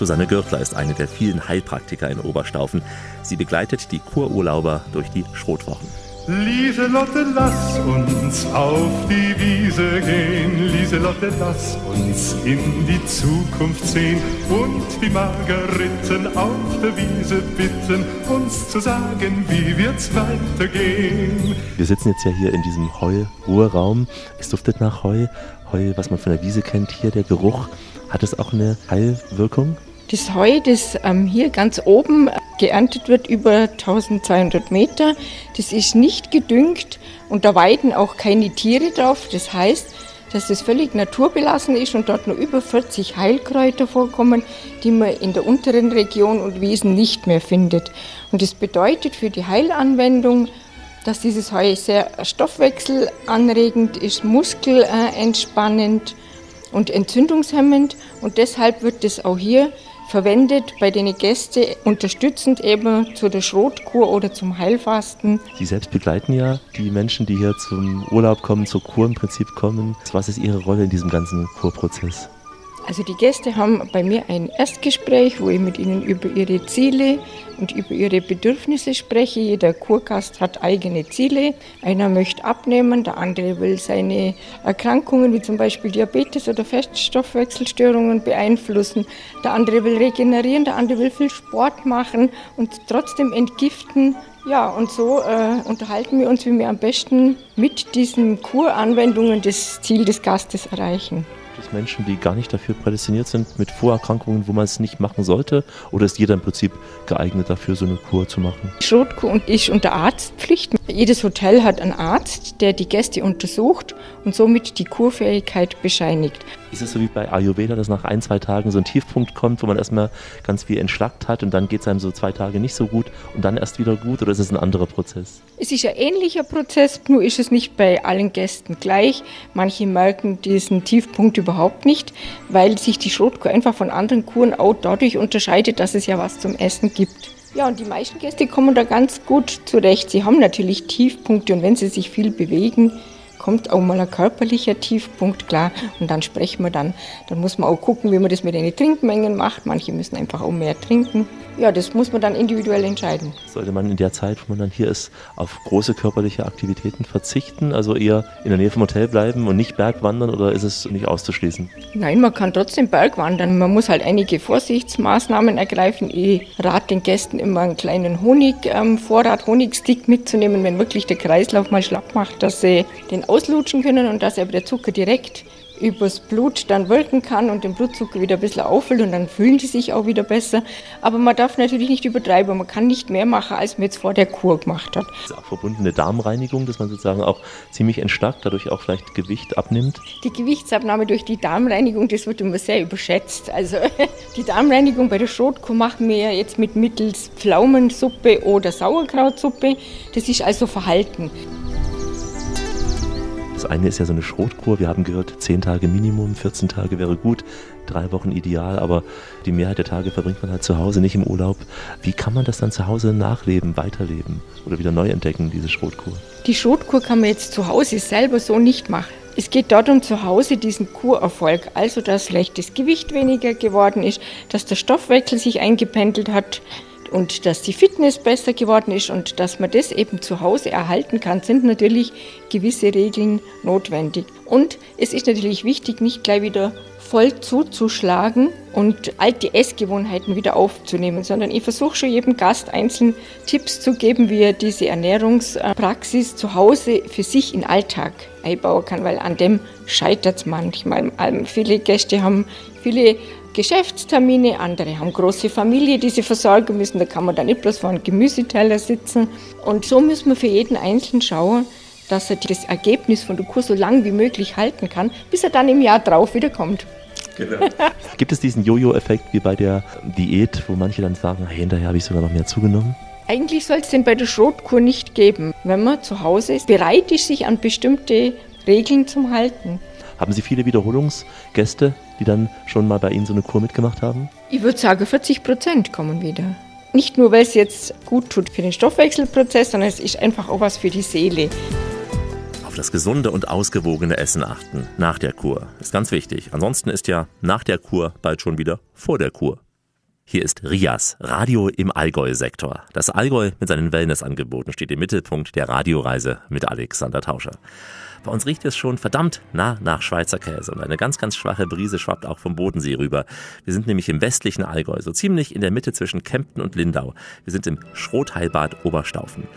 Susanne Gürtler ist eine der vielen Heilpraktiker in Oberstaufen. Sie begleitet die Kururlauber durch die Schrotwochen. Lieselotte, lass uns auf die Wiese gehen. Lieselotte, lass uns in die Zukunft sehen und die Margariten auf der Wiese bitten, uns zu sagen, wie wird's weitergehen. Wir sitzen jetzt ja hier in diesem Heu-Ruheraum. Es duftet nach Heu. Heu, was man von der Wiese kennt, hier der Geruch. Hat es auch eine Heilwirkung? Das Heu, das ähm, hier ganz oben geerntet wird, über 1200 Meter, das ist nicht gedüngt und da weiden auch keine Tiere drauf. Das heißt, dass das völlig naturbelassen ist und dort nur über 40 Heilkräuter vorkommen, die man in der unteren Region und Wiesen nicht mehr findet. Und das bedeutet für die Heilanwendung, dass dieses Heu sehr stoffwechselanregend ist, muskelentspannend und entzündungshemmend und deshalb wird das auch hier verwendet bei den Gästen unterstützend eben zu der Schrotkur oder zum Heilfasten. Sie selbst begleiten ja die Menschen, die hier zum Urlaub kommen, zur Kur im Prinzip kommen. Was ist Ihre Rolle in diesem ganzen Kurprozess? Also die Gäste haben bei mir ein Erstgespräch, wo ich mit ihnen über ihre Ziele und über ihre Bedürfnisse spreche. Jeder Kurgast hat eigene Ziele. Einer möchte abnehmen, der andere will seine Erkrankungen wie zum Beispiel Diabetes oder Feststoffwechselstörungen beeinflussen. Der andere will regenerieren, der andere will viel Sport machen und trotzdem entgiften. Ja, und so äh, unterhalten wir uns, wie wir am besten mit diesen Kuranwendungen das Ziel des Gastes erreichen. Auch Menschen, die gar nicht dafür prädestiniert sind, mit Vorerkrankungen, wo man es nicht machen sollte? Oder ist jeder im Prinzip geeignet dafür, so eine Kur zu machen? Schrotkur ist unter Arztpflicht. Jedes Hotel hat einen Arzt, der die Gäste untersucht und somit die Kurfähigkeit bescheinigt. Ist es so wie bei Ayurveda, dass nach ein, zwei Tagen so ein Tiefpunkt kommt, wo man erstmal ganz viel entschlackt hat und dann geht es einem so zwei Tage nicht so gut und dann erst wieder gut? Oder ist es ein anderer Prozess? Es ist ein ähnlicher Prozess, nur ist es nicht bei allen Gästen gleich. Manche merken diesen Tiefpunkt überhaupt nicht, weil sich die Schrotkur einfach von anderen Kuren auch dadurch unterscheidet, dass es ja was zum Essen gibt. Ja, und die meisten Gäste kommen da ganz gut zurecht. Sie haben natürlich Tiefpunkte und wenn sie sich viel bewegen, kommt auch mal ein körperlicher Tiefpunkt, klar. Und dann sprechen wir dann. Dann muss man auch gucken, wie man das mit den Trinkmengen macht. Manche müssen einfach auch mehr trinken. Ja, das muss man dann individuell entscheiden. Sollte man in der Zeit, wo man dann hier ist, auf große körperliche Aktivitäten verzichten? Also eher in der Nähe vom Hotel bleiben und nicht Bergwandern oder ist es nicht auszuschließen? Nein, man kann trotzdem Bergwandern. Man muss halt einige Vorsichtsmaßnahmen ergreifen. Ich rate den Gästen immer einen kleinen Honigvorrat, ähm, Honigstick mitzunehmen, wenn wirklich der Kreislauf mal schlapp macht, dass sie den auslutschen können und dass aber der Zucker direkt übers Blut dann wirken kann und den Blutzucker wieder ein bisschen auffüllt und dann fühlen die sich auch wieder besser. Aber man darf natürlich nicht übertreiben. Man kann nicht mehr machen, als man jetzt vor der Kur gemacht hat. Das ist auch verbundene Darmreinigung, dass man sozusagen auch ziemlich entschlackt, dadurch auch vielleicht Gewicht abnimmt. Die Gewichtsabnahme durch die Darmreinigung, das wird immer sehr überschätzt. Also die Darmreinigung bei der Schrotkur machen wir jetzt mit mittels Pflaumensuppe oder Sauerkrautsuppe. Das ist also Verhalten. Eine ist ja so eine Schrotkur. Wir haben gehört, 10 Tage Minimum, 14 Tage wäre gut, drei Wochen ideal, aber die Mehrheit der Tage verbringt man halt zu Hause, nicht im Urlaub. Wie kann man das dann zu Hause nachleben, weiterleben oder wieder neu entdecken, diese Schrotkur? Die Schrotkur kann man jetzt zu Hause selber so nicht machen. Es geht darum, zu Hause diesen Kurerfolg, also dass das Gewicht weniger geworden ist, dass der Stoffwechsel sich eingependelt hat, und dass die Fitness besser geworden ist und dass man das eben zu Hause erhalten kann, sind natürlich gewisse Regeln notwendig. Und es ist natürlich wichtig, nicht gleich wieder voll zuzuschlagen und alte Essgewohnheiten wieder aufzunehmen, sondern ich versuche schon jedem Gast einzeln Tipps zu geben, wie er diese Ernährungspraxis zu Hause für sich in Alltag einbauen kann, weil an dem scheitert es manchmal. Viele Gäste haben viele Geschäftstermine, andere haben große Familie, die sie versorgen müssen. Da kann man dann nicht bloß vor einem Gemüseteller sitzen. Und so müssen wir für jeden Einzelnen schauen, dass er das Ergebnis von der Kur so lang wie möglich halten kann, bis er dann im Jahr drauf wieder kommt. Genau. Gibt es diesen Jojo-Effekt wie bei der Diät, wo manche dann sagen, hey, hinterher habe ich sogar noch mehr zugenommen? Eigentlich soll es den bei der Schrotkur nicht geben, wenn man zu Hause ist, bereit ist, sich an bestimmte Regeln zu halten. Haben Sie viele Wiederholungsgäste, die dann schon mal bei Ihnen so eine Kur mitgemacht haben? Ich würde sagen, 40 Prozent kommen wieder. Nicht nur, weil es jetzt gut tut für den Stoffwechselprozess, sondern es ist einfach auch was für die Seele. Auf das gesunde und ausgewogene Essen achten nach der Kur ist ganz wichtig. Ansonsten ist ja nach der Kur bald schon wieder vor der Kur. Hier ist Rias, Radio im Allgäu-Sektor. Das Allgäu mit seinen Wellnessangeboten steht im Mittelpunkt der Radioreise mit Alexander Tauscher. Bei uns riecht es schon verdammt nah nach Schweizer Käse und eine ganz, ganz schwache Brise schwappt auch vom Bodensee rüber. Wir sind nämlich im westlichen Allgäu, so ziemlich in der Mitte zwischen Kempten und Lindau. Wir sind im Schrotheilbad Oberstaufen.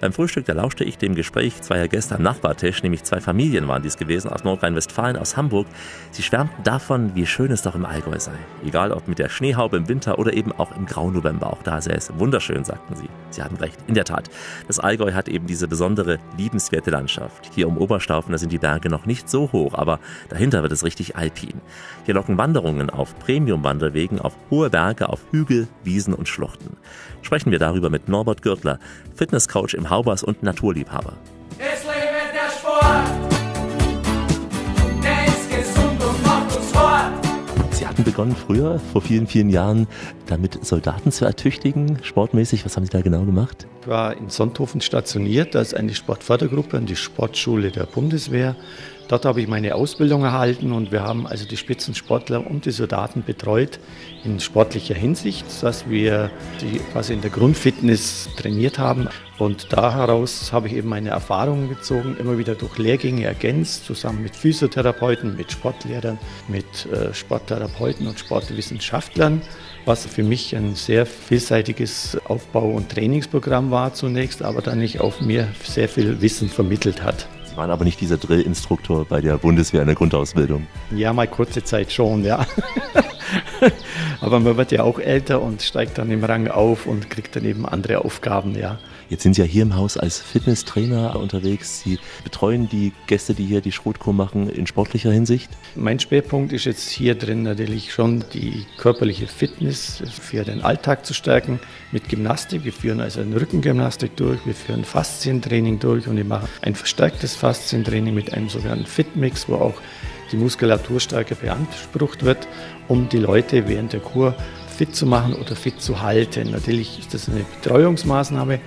Beim Frühstück, da lauschte ich dem Gespräch zweier Gäste am Nachbartisch, nämlich zwei Familien waren dies gewesen aus Nordrhein-Westfalen, aus Hamburg. Sie schwärmten davon, wie schön es doch im Allgäu sei. Egal ob mit der Schneehaube im Winter oder eben auch im Graunovember. Auch da sei es wunderschön, sagten sie. Sie hatten recht. In der Tat. Das Allgäu hat eben diese besondere, liebenswerte Landschaft. Hier um Oberstaufen, da sind die Berge noch nicht so hoch, aber dahinter wird es richtig alpin. Hier locken Wanderungen auf Premium-Wanderwegen, auf hohe Berge, auf Hügel, Wiesen und Schluchten. Sprechen wir darüber mit Norbert Gürtler, Fitnesscoach im Haubers und Naturliebhaber. Es lebe der Sport, der ist gesund und macht uns fort. Sie hatten begonnen früher, vor vielen, vielen Jahren, damit Soldaten zu ertüchtigen, sportmäßig. Was haben Sie da genau gemacht? Ich war in Sonthofen stationiert, da ist eine Sportfördergruppe und die Sportschule der Bundeswehr. Dort habe ich meine Ausbildung erhalten und wir haben also die Spitzensportler und die Soldaten betreut in sportlicher Hinsicht, dass wir die quasi in der Grundfitness trainiert haben. Und da heraus habe ich eben meine Erfahrungen gezogen, immer wieder durch Lehrgänge ergänzt, zusammen mit Physiotherapeuten, mit Sportlehrern, mit äh, Sporttherapeuten und Sportwissenschaftlern was für mich ein sehr vielseitiges Aufbau- und Trainingsprogramm war zunächst, aber dann nicht auf mir sehr viel Wissen vermittelt hat. Sie waren aber nicht dieser Drillinstruktor bei der Bundeswehr in der Grundausbildung. Ja, mal kurze Zeit schon, ja. aber man wird ja auch älter und steigt dann im Rang auf und kriegt dann eben andere Aufgaben, ja. Jetzt sind Sie ja hier im Haus als Fitnesstrainer unterwegs. Sie betreuen die Gäste, die hier die Schrotkur machen, in sportlicher Hinsicht? Mein Schwerpunkt ist jetzt hier drin natürlich schon die körperliche Fitness für den Alltag zu stärken mit Gymnastik. Wir führen also eine Rückengymnastik durch, wir führen Faszientraining durch und ich mache ein verstärktes Faszientraining mit einem sogenannten Fitmix, wo auch die Muskulatur stärker beansprucht wird, um die Leute während der Kur fit zu machen oder fit zu halten. Natürlich ist das eine Betreuungsmaßnahme,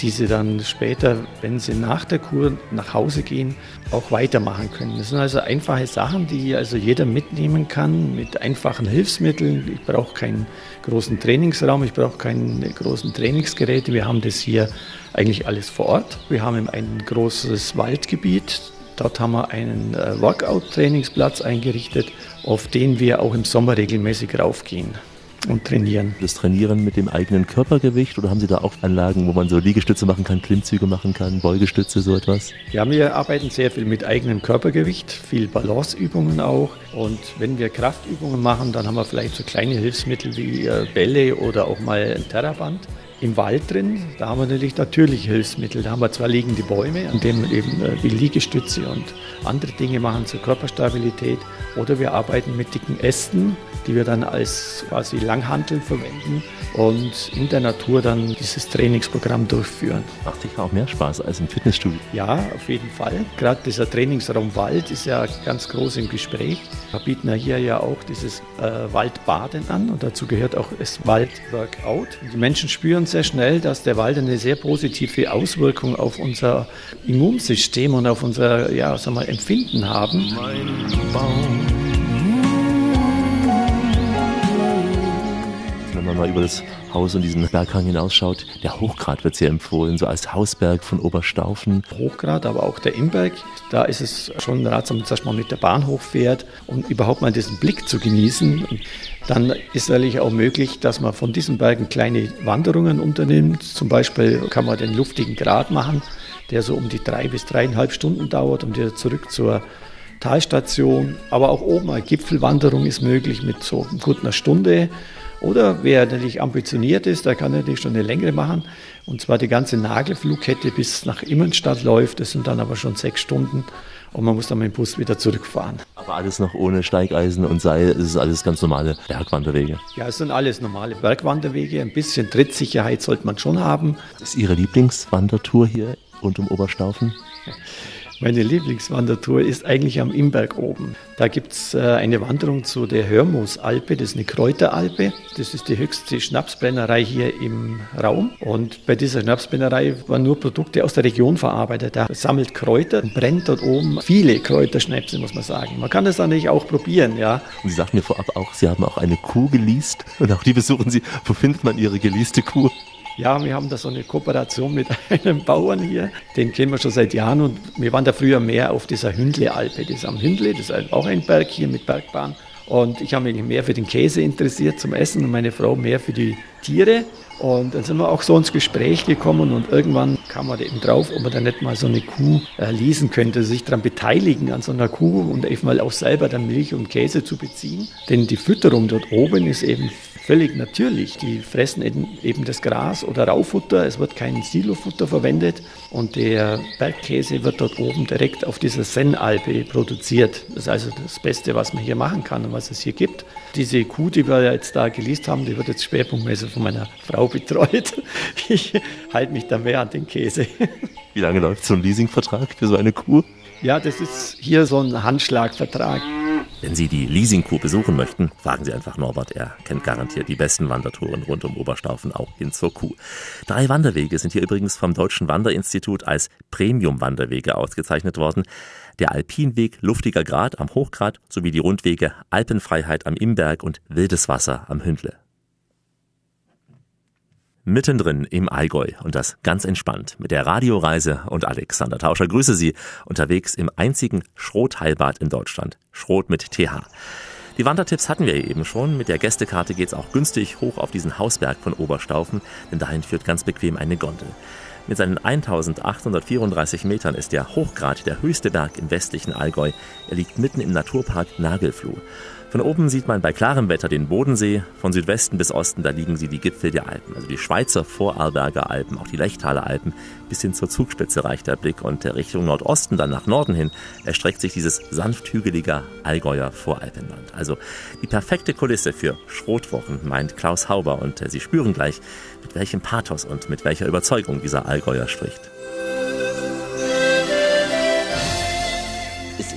die sie dann später, wenn sie nach der Kur nach Hause gehen, auch weitermachen können. Das sind also einfache Sachen, die also jeder mitnehmen kann mit einfachen Hilfsmitteln. Ich brauche keinen großen Trainingsraum, ich brauche keine großen Trainingsgeräte. Wir haben das hier eigentlich alles vor Ort. Wir haben ein großes Waldgebiet. Dort haben wir einen äh, Workout-Trainingsplatz eingerichtet, auf den wir auch im Sommer regelmäßig raufgehen und trainieren. Das Trainieren mit dem eigenen Körpergewicht oder haben Sie da auch Anlagen, wo man so Liegestütze machen kann, Klimmzüge machen kann, Beugestütze, so etwas? Ja, wir arbeiten sehr viel mit eigenem Körpergewicht, viel Balanceübungen auch. Und wenn wir Kraftübungen machen, dann haben wir vielleicht so kleine Hilfsmittel wie äh, Bälle oder auch mal ein Terraband im Wald drin. Da haben wir natürlich natürliche Hilfsmittel. Da haben wir zwar liegende Bäume, an denen wir eben äh, wie Liegestütze und andere Dinge machen zur Körperstabilität. Oder wir arbeiten mit dicken Ästen, die wir dann als quasi Langhanteln verwenden und in der Natur dann dieses Trainingsprogramm durchführen. Macht sicher auch mehr Spaß als im Fitnessstudio. Ja, auf jeden Fall. Gerade dieser Trainingsraum Wald ist ja ganz groß im Gespräch. Wir bieten ja hier ja auch dieses äh, Waldbaden an und dazu gehört auch das Waldworkout. Die Menschen spüren sehr schnell, dass der Wald eine sehr positive Auswirkung auf unser Immunsystem und auf unser ja, sagen wir, Empfinden haben. Mein Baum. Man mal über das Haus und diesen Berghang hinausschaut, der Hochgrat wird sehr empfohlen, so als Hausberg von Oberstaufen. Hochgrat, aber auch der Imberg, da ist es schon ratsam, dass man mit der Bahn hochfährt und überhaupt mal diesen Blick zu genießen. Dann ist natürlich auch möglich, dass man von diesen Bergen kleine Wanderungen unternimmt. Zum Beispiel kann man den luftigen Grat machen, der so um die drei bis dreieinhalb Stunden dauert und wieder zurück zur Talstation. Aber auch oben eine Gipfelwanderung ist möglich mit so gut einer Stunde. Oder wer natürlich ambitioniert ist, der kann natürlich schon eine längere machen. Und zwar die ganze Nagelflugkette bis nach Immenstadt läuft. Das sind dann aber schon sechs Stunden. Und man muss dann mit dem Bus wieder zurückfahren. Aber alles noch ohne Steigeisen und Seil. Es ist alles ganz normale Bergwanderwege. Ja, es sind alles normale Bergwanderwege. Ein bisschen Trittsicherheit sollte man schon haben. Was ist Ihre Lieblingswandertour hier rund um Oberstaufen? Meine Lieblingswandertour ist eigentlich am Imberg oben. Da gibt es äh, eine Wanderung zu der Hörmoosalpe, das ist eine Kräuteralpe. Das ist die höchste Schnapsbrennerei hier im Raum. Und bei dieser Schnapsbrennerei waren nur Produkte aus der Region verarbeitet. Da sammelt Kräuter und brennt dort oben viele Kräuterschnäpse, muss man sagen. Man kann das natürlich auch probieren, ja. Und Sie sagten mir vorab auch, Sie haben auch eine Kuh geleast und auch die besuchen Sie. Wo findet man Ihre geleaste Kuh? Ja, wir haben da so eine Kooperation mit einem Bauern hier. Den kennen wir schon seit Jahren und wir waren da früher mehr auf dieser Hündle-Alpe. Das ist am Hündle, das ist auch ein Berg hier mit Bergbahn. Und ich habe mich mehr für den Käse interessiert zum Essen und meine Frau mehr für die Tiere. Und dann sind wir auch so ins Gespräch gekommen und irgendwann kam man eben drauf, ob man da nicht mal so eine Kuh äh, leasen könnte, sich daran beteiligen an so einer Kuh und eben mal auch selber dann Milch und Käse zu beziehen. Denn die Fütterung dort oben ist eben völlig natürlich. Die fressen eben das Gras oder Raufutter, es wird kein Silofutter verwendet und der Bergkäse wird dort oben direkt auf dieser Sennalpe produziert. Das ist also das Beste, was man hier machen kann und was es hier gibt. Diese Kuh, die wir jetzt da geleast haben, die wird jetzt schwerpunktmäßig von meiner Frau betreut. Ich halte mich da mehr an den Käse. Wie lange läuft so ein Leasingvertrag für so eine Kuh? Ja, das ist hier so ein Handschlagvertrag. Wenn Sie die Leasingkuh besuchen möchten, fragen Sie einfach Norbert. Er kennt garantiert die besten Wandertouren rund um Oberstaufen auch hin zur Kuh. Drei Wanderwege sind hier übrigens vom Deutschen Wanderinstitut als Premium-Wanderwege ausgezeichnet worden. Der Alpinweg Luftiger Grat am Hochgrat sowie die Rundwege Alpenfreiheit am Imberg und Wildes Wasser am Hündle. Mittendrin im Allgäu und das ganz entspannt mit der Radioreise und Alexander Tauscher grüße Sie unterwegs im einzigen Schrotheilbad in Deutschland. Schrot mit TH. Die Wandertipps hatten wir eben schon. Mit der Gästekarte geht's auch günstig hoch auf diesen Hausberg von Oberstaufen, denn dahin führt ganz bequem eine Gondel. Mit seinen 1834 Metern ist der Hochgrad der höchste Berg im westlichen Allgäu. Er liegt mitten im Naturpark Nagelfluh. Von oben sieht man bei klarem Wetter den Bodensee, von Südwesten bis Osten, da liegen sie die Gipfel der Alpen, also die Schweizer Vorarlberger Alpen, auch die Lechtaler Alpen, bis hin zur Zugspitze reicht der Blick und Richtung Nordosten, dann nach Norden hin, erstreckt sich dieses sanft hügelige Allgäuer Voralpenland. Also die perfekte Kulisse für Schrotwochen, meint Klaus Hauber und Sie spüren gleich, mit welchem Pathos und mit welcher Überzeugung dieser Allgäuer spricht.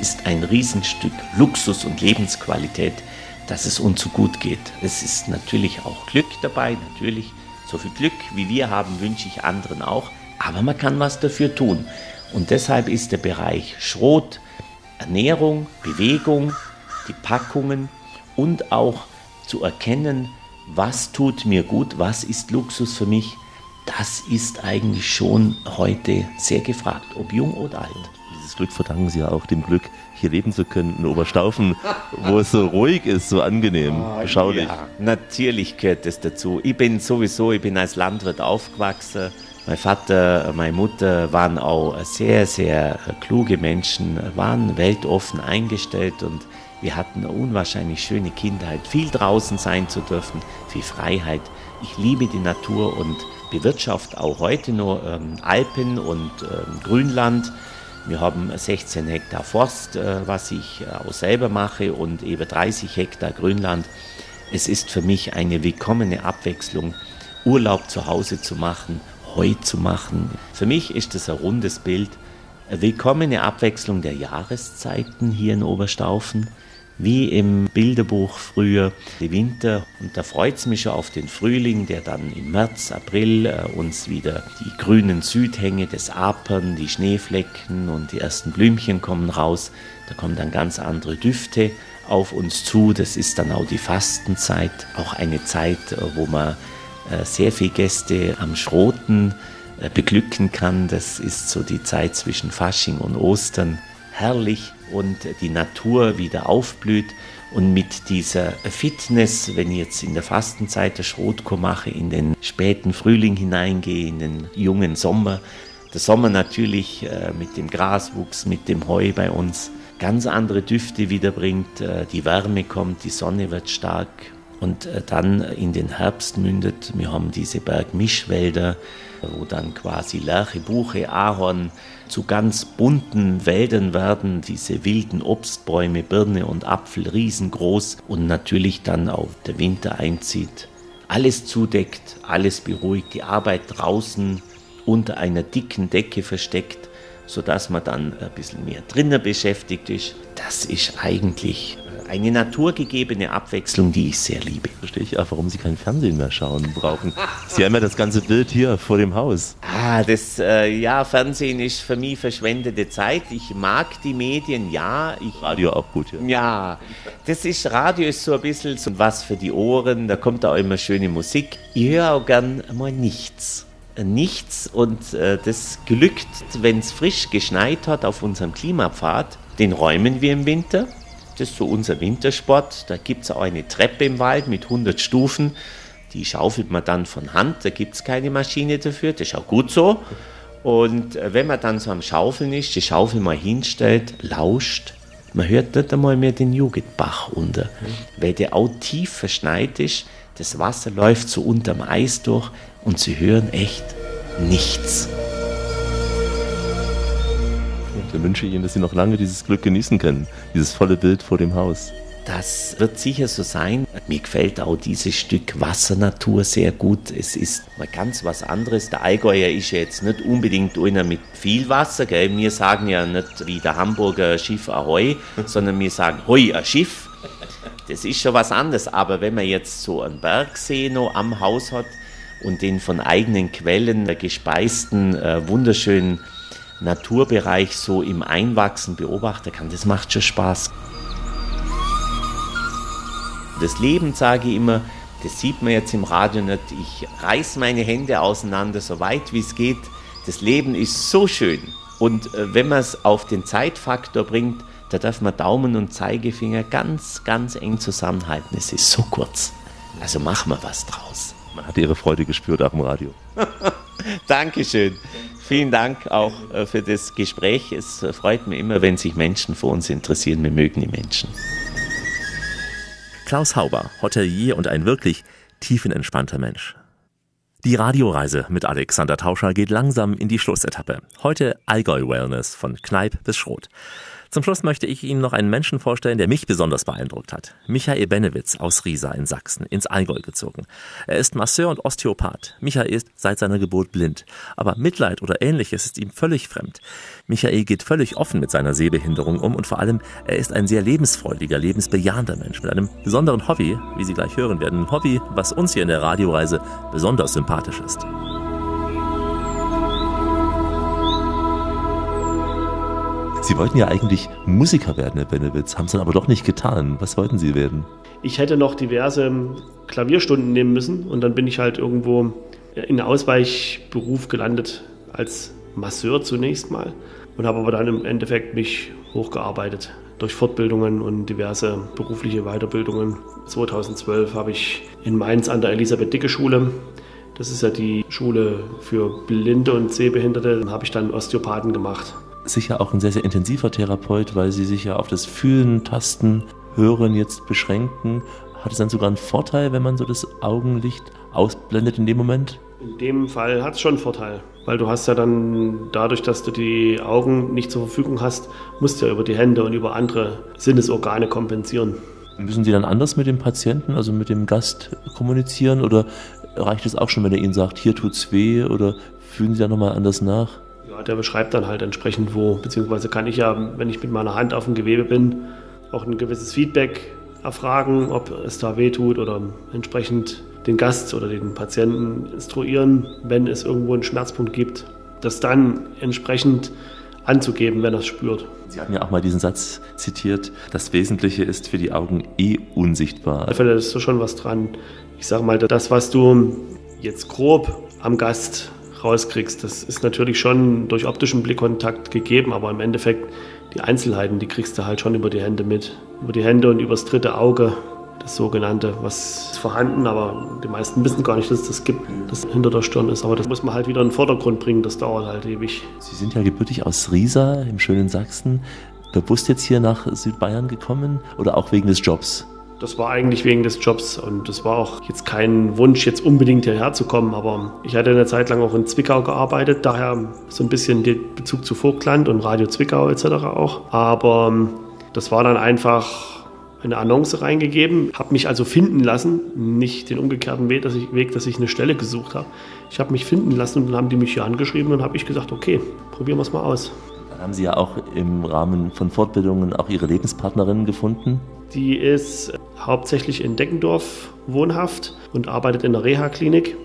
Ist ein Riesenstück Luxus und Lebensqualität, dass es uns so gut geht. Es ist natürlich auch Glück dabei, natürlich. So viel Glück wie wir haben, wünsche ich anderen auch. Aber man kann was dafür tun. Und deshalb ist der Bereich Schrot, Ernährung, Bewegung, die Packungen und auch zu erkennen, was tut mir gut, was ist Luxus für mich, das ist eigentlich schon heute sehr gefragt, ob jung oder alt dieses Glück verdanken Sie ja auch dem Glück, hier leben zu können in Oberstaufen, wo es so ruhig ist, so angenehm, oh, beschaulich. Ja, natürlich gehört das dazu. Ich bin sowieso, ich bin als Landwirt aufgewachsen. Mein Vater, meine Mutter waren auch sehr, sehr kluge Menschen, waren weltoffen eingestellt und wir hatten eine unwahrscheinlich schöne Kindheit, viel draußen sein zu dürfen, viel Freiheit. Ich liebe die Natur und bewirtschaft auch heute nur ähm, Alpen und ähm, Grünland. Wir haben 16 Hektar Forst, äh, was ich äh, auch selber mache, und über 30 Hektar Grünland. Es ist für mich eine willkommene Abwechslung, Urlaub zu Hause zu machen, Heu zu machen. Für mich ist es ein rundes Bild, eine willkommene Abwechslung der Jahreszeiten hier in Oberstaufen wie im Bilderbuch früher die Winter. Und da freut es mich schon auf den Frühling, der dann im März, April äh, uns wieder die grünen Südhänge des Apern, die Schneeflecken und die ersten Blümchen kommen raus. Da kommen dann ganz andere Düfte auf uns zu. Das ist dann auch die Fastenzeit, auch eine Zeit, äh, wo man äh, sehr viele Gäste am Schroten äh, beglücken kann. Das ist so die Zeit zwischen Fasching und Ostern. Herrlich und die Natur wieder aufblüht. Und mit dieser Fitness, wenn ich jetzt in der Fastenzeit der Schrotkur mache, in den späten Frühling hineingehe, in den jungen Sommer, der Sommer natürlich äh, mit dem Graswuchs, mit dem Heu bei uns ganz andere Düfte wiederbringt, äh, die Wärme kommt, die Sonne wird stark und äh, dann in den Herbst mündet. Wir haben diese Bergmischwälder, wo dann quasi Lerche, Buche, Ahorn zu ganz bunten Wäldern werden, diese wilden Obstbäume, Birne und Apfel riesengroß und natürlich dann auch der Winter einzieht. Alles zudeckt, alles beruhigt, die Arbeit draußen unter einer dicken Decke versteckt, sodass man dann ein bisschen mehr drinnen beschäftigt ist. Das ist eigentlich eine naturgegebene Abwechslung, die ich sehr liebe. Verstehe ich auch, warum Sie kein Fernsehen mehr schauen brauchen. Sie haben ja das ganze Bild hier vor dem Haus. Ah, das, äh, ja, Fernsehen ist für mich verschwendete Zeit. Ich mag die Medien, ja. Ich, Radio auch gut, ja. Ja, das ist, Radio ist so ein bisschen so was für die Ohren, da kommt auch immer schöne Musik. Ich höre auch gern mal nichts nichts und äh, das glückt, wenn es frisch geschneit hat auf unserem Klimapfad. Den räumen wir im Winter. Das ist so unser Wintersport. Da gibt es auch eine Treppe im Wald mit 100 Stufen. Die schaufelt man dann von Hand. Da gibt es keine Maschine dafür. Das ist auch gut so. Und äh, wenn man dann so am Schaufeln ist, die Schaufel mal hinstellt, lauscht, man hört nicht einmal mehr den Jugendbach unter, weil der auch tief verschneit ist. Das Wasser läuft so unterm Eis durch und sie hören echt nichts. Dann wünsche ich Ihnen, dass Sie noch lange dieses Glück genießen können, dieses volle Bild vor dem Haus. Das wird sicher so sein. Mir gefällt auch dieses Stück Wassernatur sehr gut. Es ist mal ganz was anderes. Der Allgäuer ist ja jetzt nicht unbedingt einer mit viel Wasser. Gell? Wir sagen ja nicht wie der Hamburger Schiff Ahoi, sondern wir sagen Hoi, ein Schiff. Das ist schon was anderes. Aber wenn man jetzt so einen Bergsee noch am Haus hat und den von eigenen Quellen gespeisten, äh, wunderschönen Naturbereich so im Einwachsen beobachten kann, das macht schon Spaß. Das Leben, sage ich immer, das sieht man jetzt im Radio nicht. Ich reiß meine Hände auseinander, so weit wie es geht. Das Leben ist so schön. Und äh, wenn man es auf den Zeitfaktor bringt, da darf man Daumen und Zeigefinger ganz, ganz eng zusammenhalten. Es ist so kurz. Also machen wir was draus. Man hat ihre Freude gespürt auch im Radio. Dankeschön. Vielen Dank auch äh, für das Gespräch. Es freut mich immer, wenn sich Menschen für uns interessieren. Wir mögen die Menschen. Klaus Hauber, Hotelier und ein wirklich tiefenentspannter Mensch. Die Radioreise mit Alexander Tauscher geht langsam in die Schlussetappe. Heute Allgäu Wellness von Kneipp bis Schrot. Zum Schluss möchte ich Ihnen noch einen Menschen vorstellen, der mich besonders beeindruckt hat. Michael Benewitz aus Riesa in Sachsen, ins Allgäu gezogen. Er ist Masseur und Osteopath. Michael ist seit seiner Geburt blind. Aber Mitleid oder ähnliches ist ihm völlig fremd. Michael geht völlig offen mit seiner Sehbehinderung um und vor allem, er ist ein sehr lebensfreudiger, lebensbejahender Mensch mit einem besonderen Hobby, wie Sie gleich hören werden. Ein Hobby, was uns hier in der Radioreise besonders sympathisch ist. Sie wollten ja eigentlich Musiker werden, Herr Benewitz, haben es dann aber doch nicht getan. Was wollten Sie werden? Ich hätte noch diverse Klavierstunden nehmen müssen und dann bin ich halt irgendwo in einem Ausweichberuf gelandet als Masseur zunächst mal und habe aber dann im Endeffekt mich hochgearbeitet durch Fortbildungen und diverse berufliche Weiterbildungen. 2012 habe ich in Mainz an der Elisabeth Dicke Schule das ist ja die Schule für Blinde und Sehbehinderte. Habe ich dann Osteopathen gemacht sicher auch ein sehr, sehr intensiver Therapeut, weil sie sich ja auf das Fühlen, Tasten, Hören jetzt beschränken. Hat es dann sogar einen Vorteil, wenn man so das Augenlicht ausblendet in dem Moment? In dem Fall hat es schon einen Vorteil, weil du hast ja dann dadurch, dass du die Augen nicht zur Verfügung hast, musst du ja über die Hände und über andere Sinnesorgane kompensieren. Müssen Sie dann anders mit dem Patienten, also mit dem Gast kommunizieren oder reicht es auch schon, wenn er Ihnen sagt, hier tut's weh oder fühlen Sie da nochmal anders nach? Der beschreibt dann halt entsprechend wo, beziehungsweise kann ich ja, wenn ich mit meiner Hand auf dem Gewebe bin, auch ein gewisses Feedback erfragen, ob es da weh tut oder entsprechend den Gast oder den Patienten instruieren, wenn es irgendwo einen Schmerzpunkt gibt, das dann entsprechend anzugeben, wenn er es spürt. Sie hatten ja auch mal diesen Satz zitiert, das Wesentliche ist für die Augen eh unsichtbar. Da ist schon was dran. Ich sage mal, das, was du jetzt grob am Gast rauskriegst. Das ist natürlich schon durch optischen Blickkontakt gegeben, aber im Endeffekt die Einzelheiten, die kriegst du halt schon über die Hände mit. Über die Hände und übers dritte Auge, das sogenannte, was ist vorhanden, aber die meisten wissen gar nicht, dass es das gibt, das hinter der Stirn ist. Aber das muss man halt wieder in den Vordergrund bringen, das dauert halt ewig. Sie sind ja gebürtig aus Riesa im schönen Sachsen. Bewusst jetzt hier nach Südbayern gekommen oder auch wegen des Jobs? Das war eigentlich wegen des Jobs und das war auch jetzt kein Wunsch, jetzt unbedingt hierher zu kommen. Aber ich hatte eine Zeit lang auch in Zwickau gearbeitet, daher so ein bisschen den Bezug zu Vogtland und Radio Zwickau etc. auch. Aber ähm, das war dann einfach eine Annonce reingegeben, habe mich also finden lassen, nicht den umgekehrten Weg, dass ich, Weg, dass ich eine Stelle gesucht habe. Ich habe mich finden lassen und dann haben die mich hier angeschrieben und habe ich gesagt, okay, probieren wir es mal aus. Dann haben Sie ja auch im Rahmen von Fortbildungen auch Ihre Lebenspartnerin gefunden. Die ist hauptsächlich in Deckendorf wohnhaft und arbeitet in der Reha-Klinik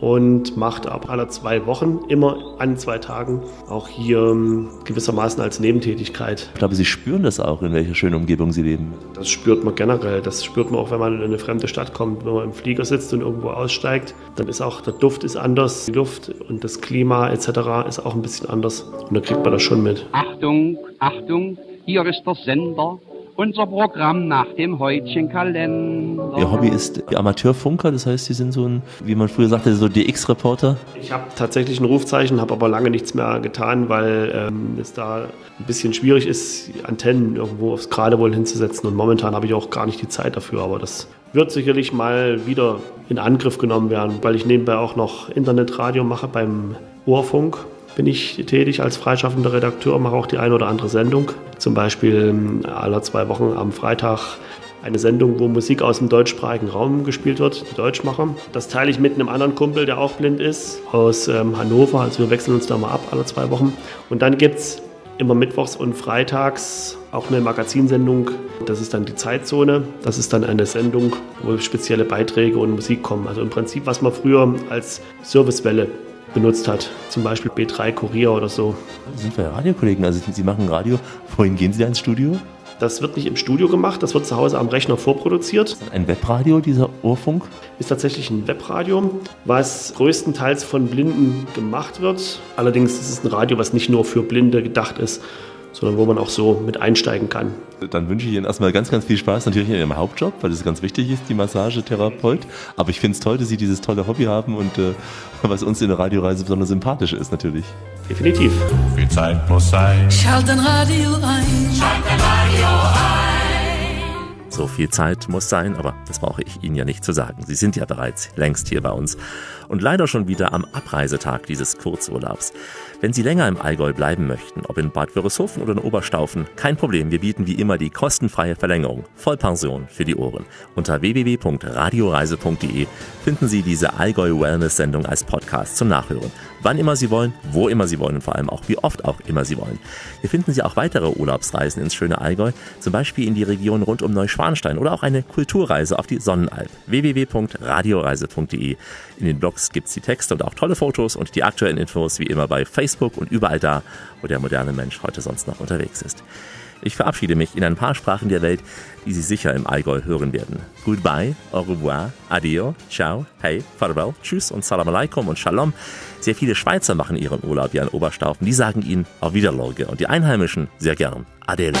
und macht ab alle zwei Wochen, immer an zwei Tagen, auch hier ähm, gewissermaßen als Nebentätigkeit. Ich glaube, Sie spüren das auch, in welcher schönen Umgebung Sie leben. Das spürt man generell. Das spürt man auch, wenn man in eine fremde Stadt kommt. Wenn man im Flieger sitzt und irgendwo aussteigt, dann ist auch der Duft ist anders. Die Luft und das Klima etc. ist auch ein bisschen anders. Und da kriegt man das schon mit. Achtung, Achtung, hier ist der Sender unser Programm nach dem heutigen Kalender. Ihr Hobby ist Amateurfunker, das heißt, Sie sind so ein, wie man früher sagte, so DX-Reporter? Ich habe tatsächlich ein Rufzeichen, habe aber lange nichts mehr getan, weil ähm, es da ein bisschen schwierig ist, Antennen irgendwo aufs Geradewohl hinzusetzen. Und momentan habe ich auch gar nicht die Zeit dafür, aber das wird sicherlich mal wieder in Angriff genommen werden, weil ich nebenbei auch noch Internetradio mache beim Ohrfunk bin ich tätig als freischaffender Redakteur, mache auch die eine oder andere Sendung. Zum Beispiel ähm, alle zwei Wochen am Freitag eine Sendung, wo Musik aus dem deutschsprachigen Raum gespielt wird, die Deutschmacher. Das teile ich mit einem anderen Kumpel, der auch blind ist, aus ähm, Hannover. Also wir wechseln uns da mal ab alle zwei Wochen. Und dann gibt es immer mittwochs und freitags auch eine Magazinsendung. Das ist dann die Zeitzone. Das ist dann eine Sendung, wo spezielle Beiträge und Musik kommen. Also im Prinzip, was man früher als Servicewelle benutzt hat. Zum Beispiel B3 Kurier oder so. Das sind wir ja Radiokollegen. Also Sie machen Radio. Wohin gehen Sie da ins Studio? Das wird nicht im Studio gemacht, das wird zu Hause am Rechner vorproduziert. Ein Webradio, dieser Ohrfunk? Ist tatsächlich ein Webradio, was größtenteils von Blinden gemacht wird. Allerdings ist es ein Radio, was nicht nur für Blinde gedacht ist, sondern wo man auch so mit einsteigen kann. Dann wünsche ich Ihnen erstmal ganz, ganz viel Spaß natürlich in Ihrem Hauptjob, weil das ganz wichtig ist, die Massagetherapeut. Aber ich finde es toll, dass Sie dieses tolle Hobby haben und äh, was uns in der Radioreise besonders sympathisch ist natürlich. Definitiv. Viel Zeit muss sein. Schalt ein Radio ein. Schalt ein Radio ein. So viel Zeit muss sein, aber das brauche ich Ihnen ja nicht zu sagen. Sie sind ja bereits längst hier bei uns und leider schon wieder am Abreisetag dieses Kurzurlaubs. Wenn Sie länger im Allgäu bleiben möchten, ob in Bad Wörishofen oder in Oberstaufen, kein Problem, wir bieten wie immer die kostenfreie Verlängerung, Vollpension für die Ohren. Unter www.radioreise.de finden Sie diese Allgäu Wellness Sendung als Podcast zum Nachhören. Wann immer Sie wollen, wo immer Sie wollen und vor allem auch wie oft auch immer Sie wollen. Hier finden Sie auch weitere Urlaubsreisen ins schöne Allgäu, zum Beispiel in die Region rund um Neuschwanstein oder auch eine Kulturreise auf die Sonnenalp. www.radioreise.de. In den Blogs gibt's die Texte und auch tolle Fotos und die aktuellen Infos wie immer bei Facebook und überall da, wo der moderne Mensch heute sonst noch unterwegs ist. Ich verabschiede mich in ein paar Sprachen der Welt, die Sie sicher im Allgäu hören werden. Goodbye, au revoir, adio, ciao, hey, farewell, tschüss und salam alaikum und shalom. Sehr viele Schweizer machen ihren Urlaub hier in Oberstaufen. Die sagen Ihnen auf Wiederlorge und die Einheimischen sehr gern. Adele.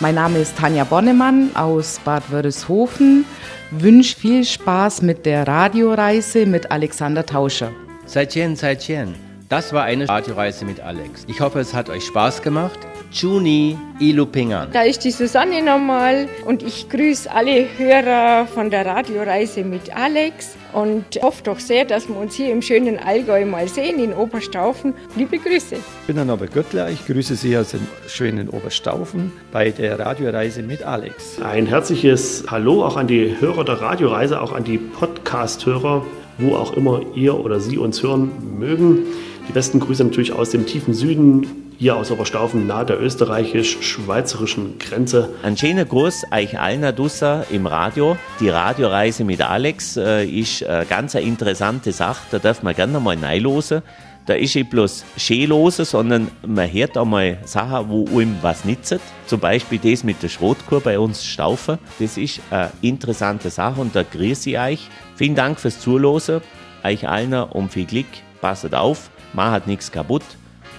Mein Name ist Tanja Bonnemann aus Bad Wörishofen. Wünsche viel Spaß mit der Radioreise mit Alexander Tauscher. Seitchen, seitchen. Das war eine Radioreise mit Alex. Ich hoffe, es hat euch Spaß gemacht. Chuni Ilupingan. Da ist die Susanne nochmal und ich grüße alle Hörer von der Radioreise mit Alex und hoffe doch sehr, dass wir uns hier im schönen Allgäu mal sehen, in Oberstaufen. Liebe Grüße. Ich bin der Norbert Göttler, ich grüße Sie aus dem schönen Oberstaufen bei der Radioreise mit Alex. Ein herzliches Hallo auch an die Hörer der Radioreise, auch an die Podcast-Hörer, wo auch immer ihr oder Sie uns hören mögen. Die besten Grüße natürlich aus dem tiefen Süden, hier aus Oberstaufen, nahe der österreichisch-schweizerischen Grenze. Ein schöner Gruß euch allen Dusser im Radio. Die Radioreise mit Alex äh, ist eine ganz interessante Sache. Da darf man gerne mal reinlosen. Da ist nicht bloß schön sondern man hört auch mal Sachen, wo einem was nützt. Zum Beispiel das mit der Schrotkur bei uns Staufen. Das ist eine interessante Sache und da grüße ich euch. Vielen Dank fürs Zuhören. Euch allen um viel Glück. Passet auf, macht nichts kaputt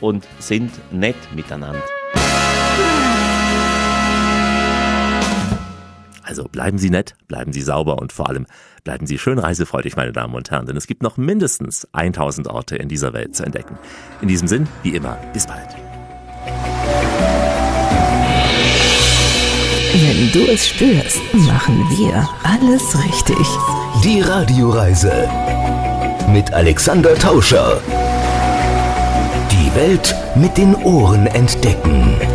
und sind nett miteinander. Also bleiben Sie nett, bleiben Sie sauber und vor allem bleiben Sie schön reisefreudig, meine Damen und Herren, denn es gibt noch mindestens 1000 Orte in dieser Welt zu entdecken. In diesem Sinn, wie immer, bis bald. Wenn du es spürst, machen wir alles richtig. Die Radioreise mit Alexander Tauscher. Welt mit den Ohren entdecken.